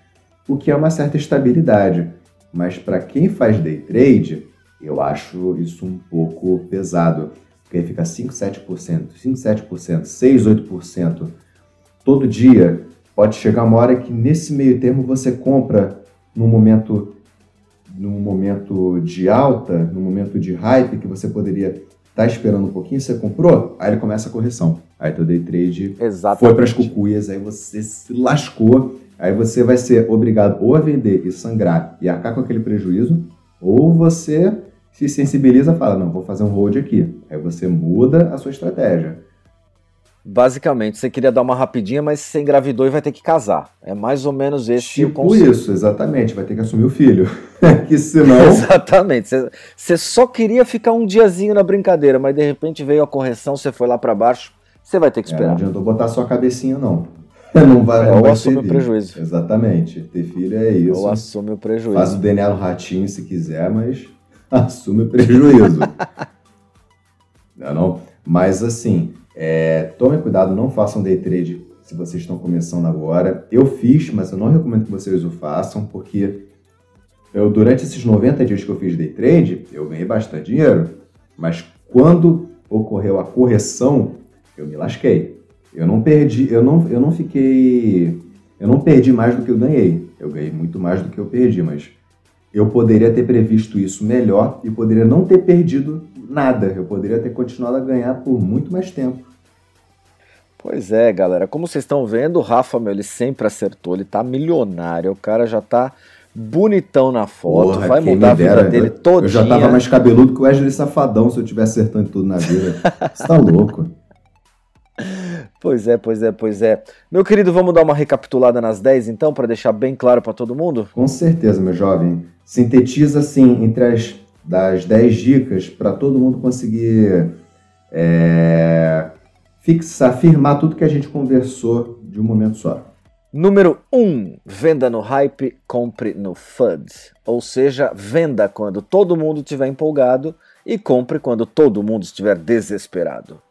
O que é uma certa estabilidade. Mas para quem faz day trade, eu acho isso um pouco pesado. Porque aí fica 5, 7%, 5, 7%, 6, 8% todo dia, pode chegar uma hora que nesse meio termo você compra num momento num momento de alta, num momento de hype que você poderia estar tá esperando um pouquinho, você comprou, aí ele começa a correção. Aí teu day trade Exatamente. foi para as cucuias, aí você se lascou, aí você vai ser obrigado ou a vender e sangrar e arcar com aquele prejuízo, ou você se sensibiliza e fala, não, vou fazer um hold aqui. Aí você muda a sua estratégia. Basicamente, você queria dar uma rapidinha, mas você engravidou e vai ter que casar. É mais ou menos esse tipo o conceito. isso, exatamente. Vai ter que assumir o filho. que senão... Exatamente. Você, só queria ficar um diazinho na brincadeira, mas de repente veio a correção, você foi lá para baixo, você vai ter que esperar. É, não adiantou botar sua cabecinha, não. Não vai, é, não ou assume o prejuízo. Exatamente. Ter filho é isso. Ou assume o prejuízo. Faz o DNA no ratinho se quiser, mas assume o prejuízo. não, não? Mas assim, é, tomem cuidado, não façam day trade se vocês estão começando agora. Eu fiz, mas eu não recomendo que vocês o façam, porque eu durante esses 90 dias que eu fiz day trade, eu ganhei bastante dinheiro, mas quando ocorreu a correção, eu me lasquei. Eu não perdi, eu não, eu não fiquei, eu não perdi mais do que eu ganhei. Eu ganhei muito mais do que eu perdi, mas eu poderia ter previsto isso melhor e poderia não ter perdido nada. Eu poderia ter continuado a ganhar por muito mais tempo. Pois é, galera. Como vocês estão vendo, o Rafa, meu, ele sempre acertou. Ele tá milionário. O cara já tá bonitão na foto. Porra, vai mudar a vida dele todo Eu já tava mais cabeludo que o Wesley Safadão se eu tivesse acertando tudo na vida. Você tá louco. Pois é, pois é, pois é. Meu querido, vamos dar uma recapitulada nas 10 então, para deixar bem claro para todo mundo? Com certeza, meu jovem. Sintetiza assim entre as das 10 dicas para todo mundo conseguir é, fixar, afirmar tudo que a gente conversou de um momento só. Número 1. Um, venda no hype, compre no FUD. Ou seja, venda quando todo mundo estiver empolgado e compre quando todo mundo estiver desesperado.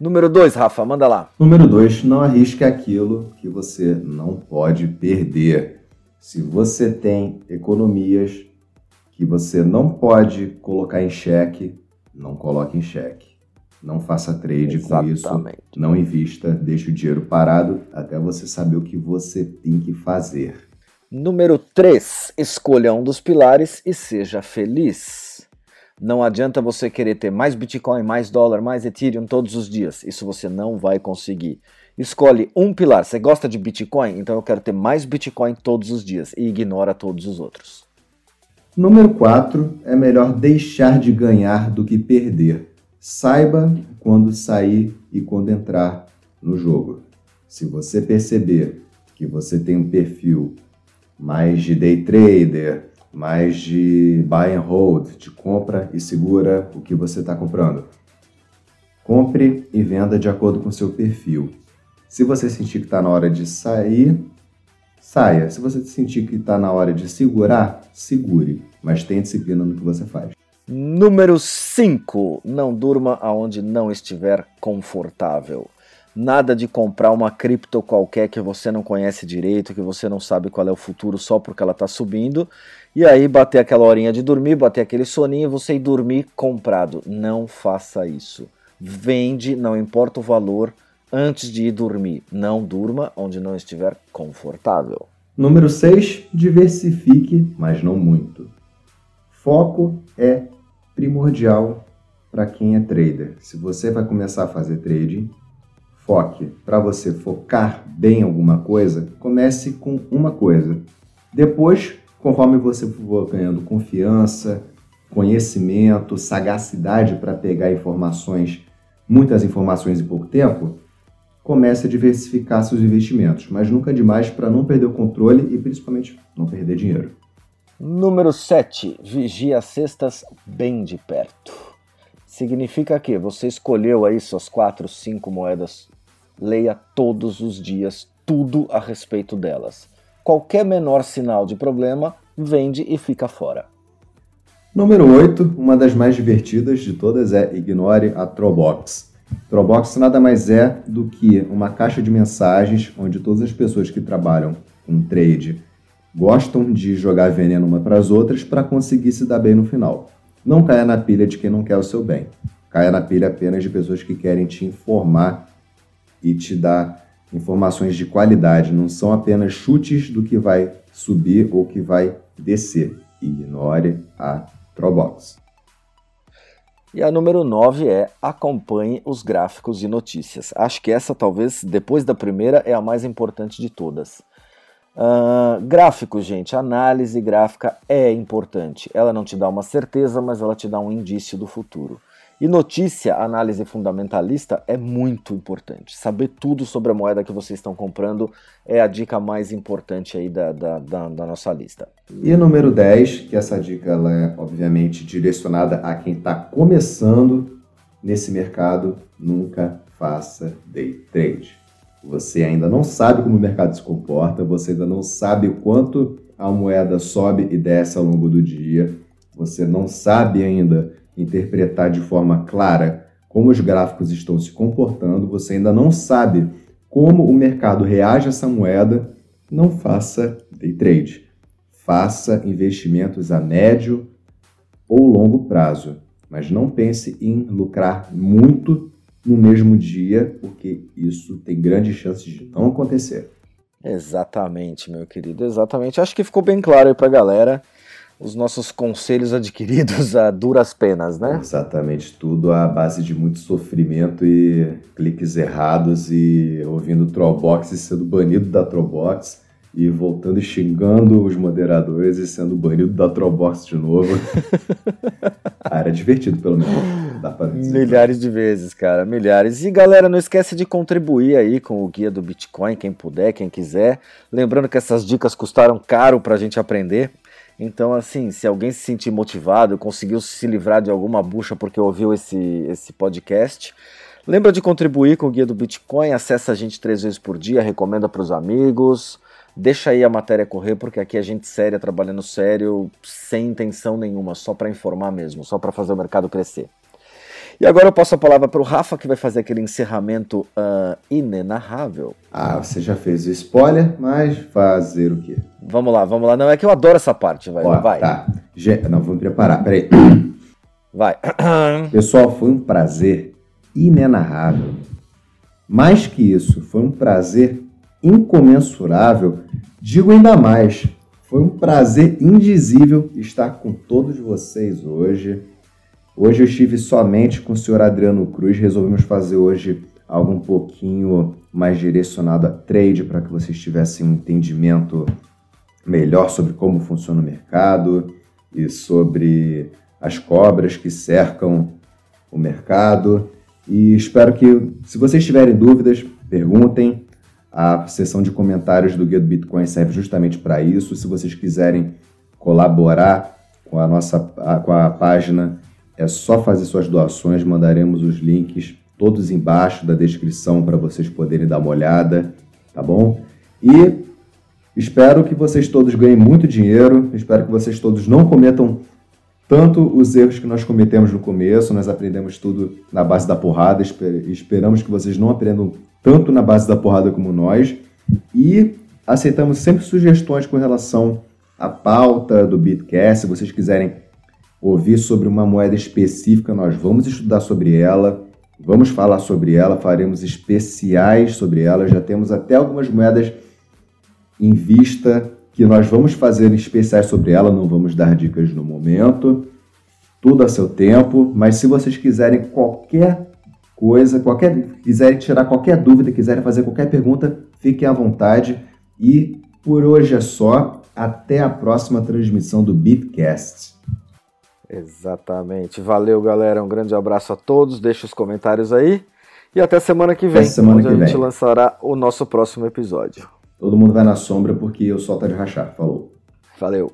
Número 2, Rafa, manda lá. Número 2, não arrisque aquilo que você não pode perder. Se você tem economias que você não pode colocar em xeque, não coloque em xeque. Não faça trade Exatamente. com isso, não invista, deixe o dinheiro parado até você saber o que você tem que fazer. Número 3. Escolha um dos pilares e seja feliz. Não adianta você querer ter mais Bitcoin, mais dólar, mais Ethereum todos os dias. Isso você não vai conseguir. Escolhe um pilar. Você gosta de Bitcoin? Então eu quero ter mais Bitcoin todos os dias e ignora todos os outros. Número 4, é melhor deixar de ganhar do que perder. Saiba quando sair e quando entrar no jogo. Se você perceber que você tem um perfil mais de day trader, mais de buy and hold, de compra e segura o que você está comprando. Compre e venda de acordo com seu perfil. Se você sentir que está na hora de sair, saia. Se você sentir que está na hora de segurar, segure, mas tenha disciplina no que você faz. Número 5. Não durma aonde não estiver confortável. Nada de comprar uma cripto qualquer que você não conhece direito, que você não sabe qual é o futuro só porque ela está subindo. E aí bater aquela horinha de dormir, bater aquele soninho e você ir dormir comprado. Não faça isso. Vende, não importa o valor, antes de ir dormir. Não durma onde não estiver confortável. Número 6. Diversifique, mas não muito. Foco é primordial para quem é trader. Se você vai começar a fazer trading, foque. Para você focar bem em alguma coisa, comece com uma coisa. Depois, conforme você for ganhando confiança, conhecimento, sagacidade para pegar informações, muitas informações em pouco tempo, comece a diversificar seus investimentos, mas nunca demais para não perder o controle e principalmente não perder dinheiro. Número 7. Vigia as cestas bem de perto. Significa que você escolheu aí suas 4, 5 moedas leia todos os dias tudo a respeito delas. Qualquer menor sinal de problema, vende e fica fora. Número 8, uma das mais divertidas de todas é ignore a Trobox. Trobox nada mais é do que uma caixa de mensagens onde todas as pessoas que trabalham com trade gostam de jogar veneno uma para as outras para conseguir se dar bem no final. Não caia na pilha de quem não quer o seu bem. Caia na pilha apenas de pessoas que querem te informar e te dá informações de qualidade, não são apenas chutes do que vai subir ou que vai descer. Ignore a Trobox. E a número 9 é acompanhe os gráficos de notícias. Acho que essa, talvez, depois da primeira, é a mais importante de todas. Uh, gráficos, gente, análise gráfica é importante. Ela não te dá uma certeza, mas ela te dá um indício do futuro. E notícia, análise fundamentalista é muito importante. Saber tudo sobre a moeda que vocês estão comprando é a dica mais importante aí da, da, da, da nossa lista. E número 10, que essa dica ela é obviamente direcionada a quem está começando nesse mercado, nunca faça day trade. Você ainda não sabe como o mercado se comporta, você ainda não sabe o quanto a moeda sobe e desce ao longo do dia, você não sabe ainda interpretar de forma clara como os gráficos estão se comportando, você ainda não sabe como o mercado reage a essa moeda, não faça day trade. Faça investimentos a médio ou longo prazo, mas não pense em lucrar muito no mesmo dia, porque isso tem grandes chances de não acontecer. Exatamente, meu querido, exatamente. Acho que ficou bem claro aí para a galera os nossos conselhos adquiridos a duras penas, né? Exatamente, tudo à base de muito sofrimento e cliques errados e ouvindo Trollbox e sendo banido da Trollbox e voltando e xingando os moderadores e sendo banido da Trollbox de novo. ah, era divertido, pelo menos. Dá pra dizer. Milhares de vezes, cara, milhares. E galera, não esquece de contribuir aí com o guia do Bitcoin, quem puder, quem quiser. Lembrando que essas dicas custaram caro pra gente aprender. Então, assim, se alguém se sentir motivado, conseguiu se livrar de alguma bucha porque ouviu esse, esse podcast, lembra de contribuir com o Guia do Bitcoin, acessa a gente três vezes por dia, recomenda para os amigos, deixa aí a matéria correr, porque aqui a gente séria, trabalhando sério, sem intenção nenhuma, só para informar mesmo, só para fazer o mercado crescer. E agora eu passo a palavra para o Rafa, que vai fazer aquele encerramento uh, inenarrável. Ah, você já fez o spoiler, mas fazer o quê? Vamos lá, vamos lá. Não, é que eu adoro essa parte, vai. Ó, vai. Tá. Não, vamos preparar, peraí. Vai. Pessoal, foi um prazer inenarrável. Mais que isso, foi um prazer incomensurável. Digo ainda mais, foi um prazer indizível estar com todos vocês hoje. Hoje eu estive somente com o senhor Adriano Cruz, resolvemos fazer hoje algo um pouquinho mais direcionado a trade para que vocês tivessem um entendimento melhor sobre como funciona o mercado e sobre as cobras que cercam o mercado. E espero que, se vocês tiverem dúvidas, perguntem. A seção de comentários do Guia do Bitcoin serve justamente para isso. Se vocês quiserem colaborar com a nossa com a página é só fazer suas doações, mandaremos os links todos embaixo da descrição para vocês poderem dar uma olhada, tá bom? E espero que vocês todos ganhem muito dinheiro, espero que vocês todos não cometam tanto os erros que nós cometemos no começo, nós aprendemos tudo na base da porrada, esperamos que vocês não aprendam tanto na base da porrada como nós, e aceitamos sempre sugestões com relação à pauta do Bitcast, se vocês quiserem ouvir sobre uma moeda específica, nós vamos estudar sobre ela, vamos falar sobre ela, faremos especiais sobre ela, já temos até algumas moedas em vista que nós vamos fazer especiais sobre ela, não vamos dar dicas no momento, tudo a seu tempo, mas se vocês quiserem qualquer coisa, qualquer quiserem tirar qualquer dúvida, quiserem fazer qualquer pergunta, fiquem à vontade. E por hoje é só. Até a próxima transmissão do Bitcast. Exatamente. Valeu, galera. Um grande abraço a todos. Deixe os comentários aí. E até semana que vem, semana onde que a gente vem. lançará o nosso próximo episódio. Todo mundo vai na sombra porque o sol tá de rachar. Falou. Valeu.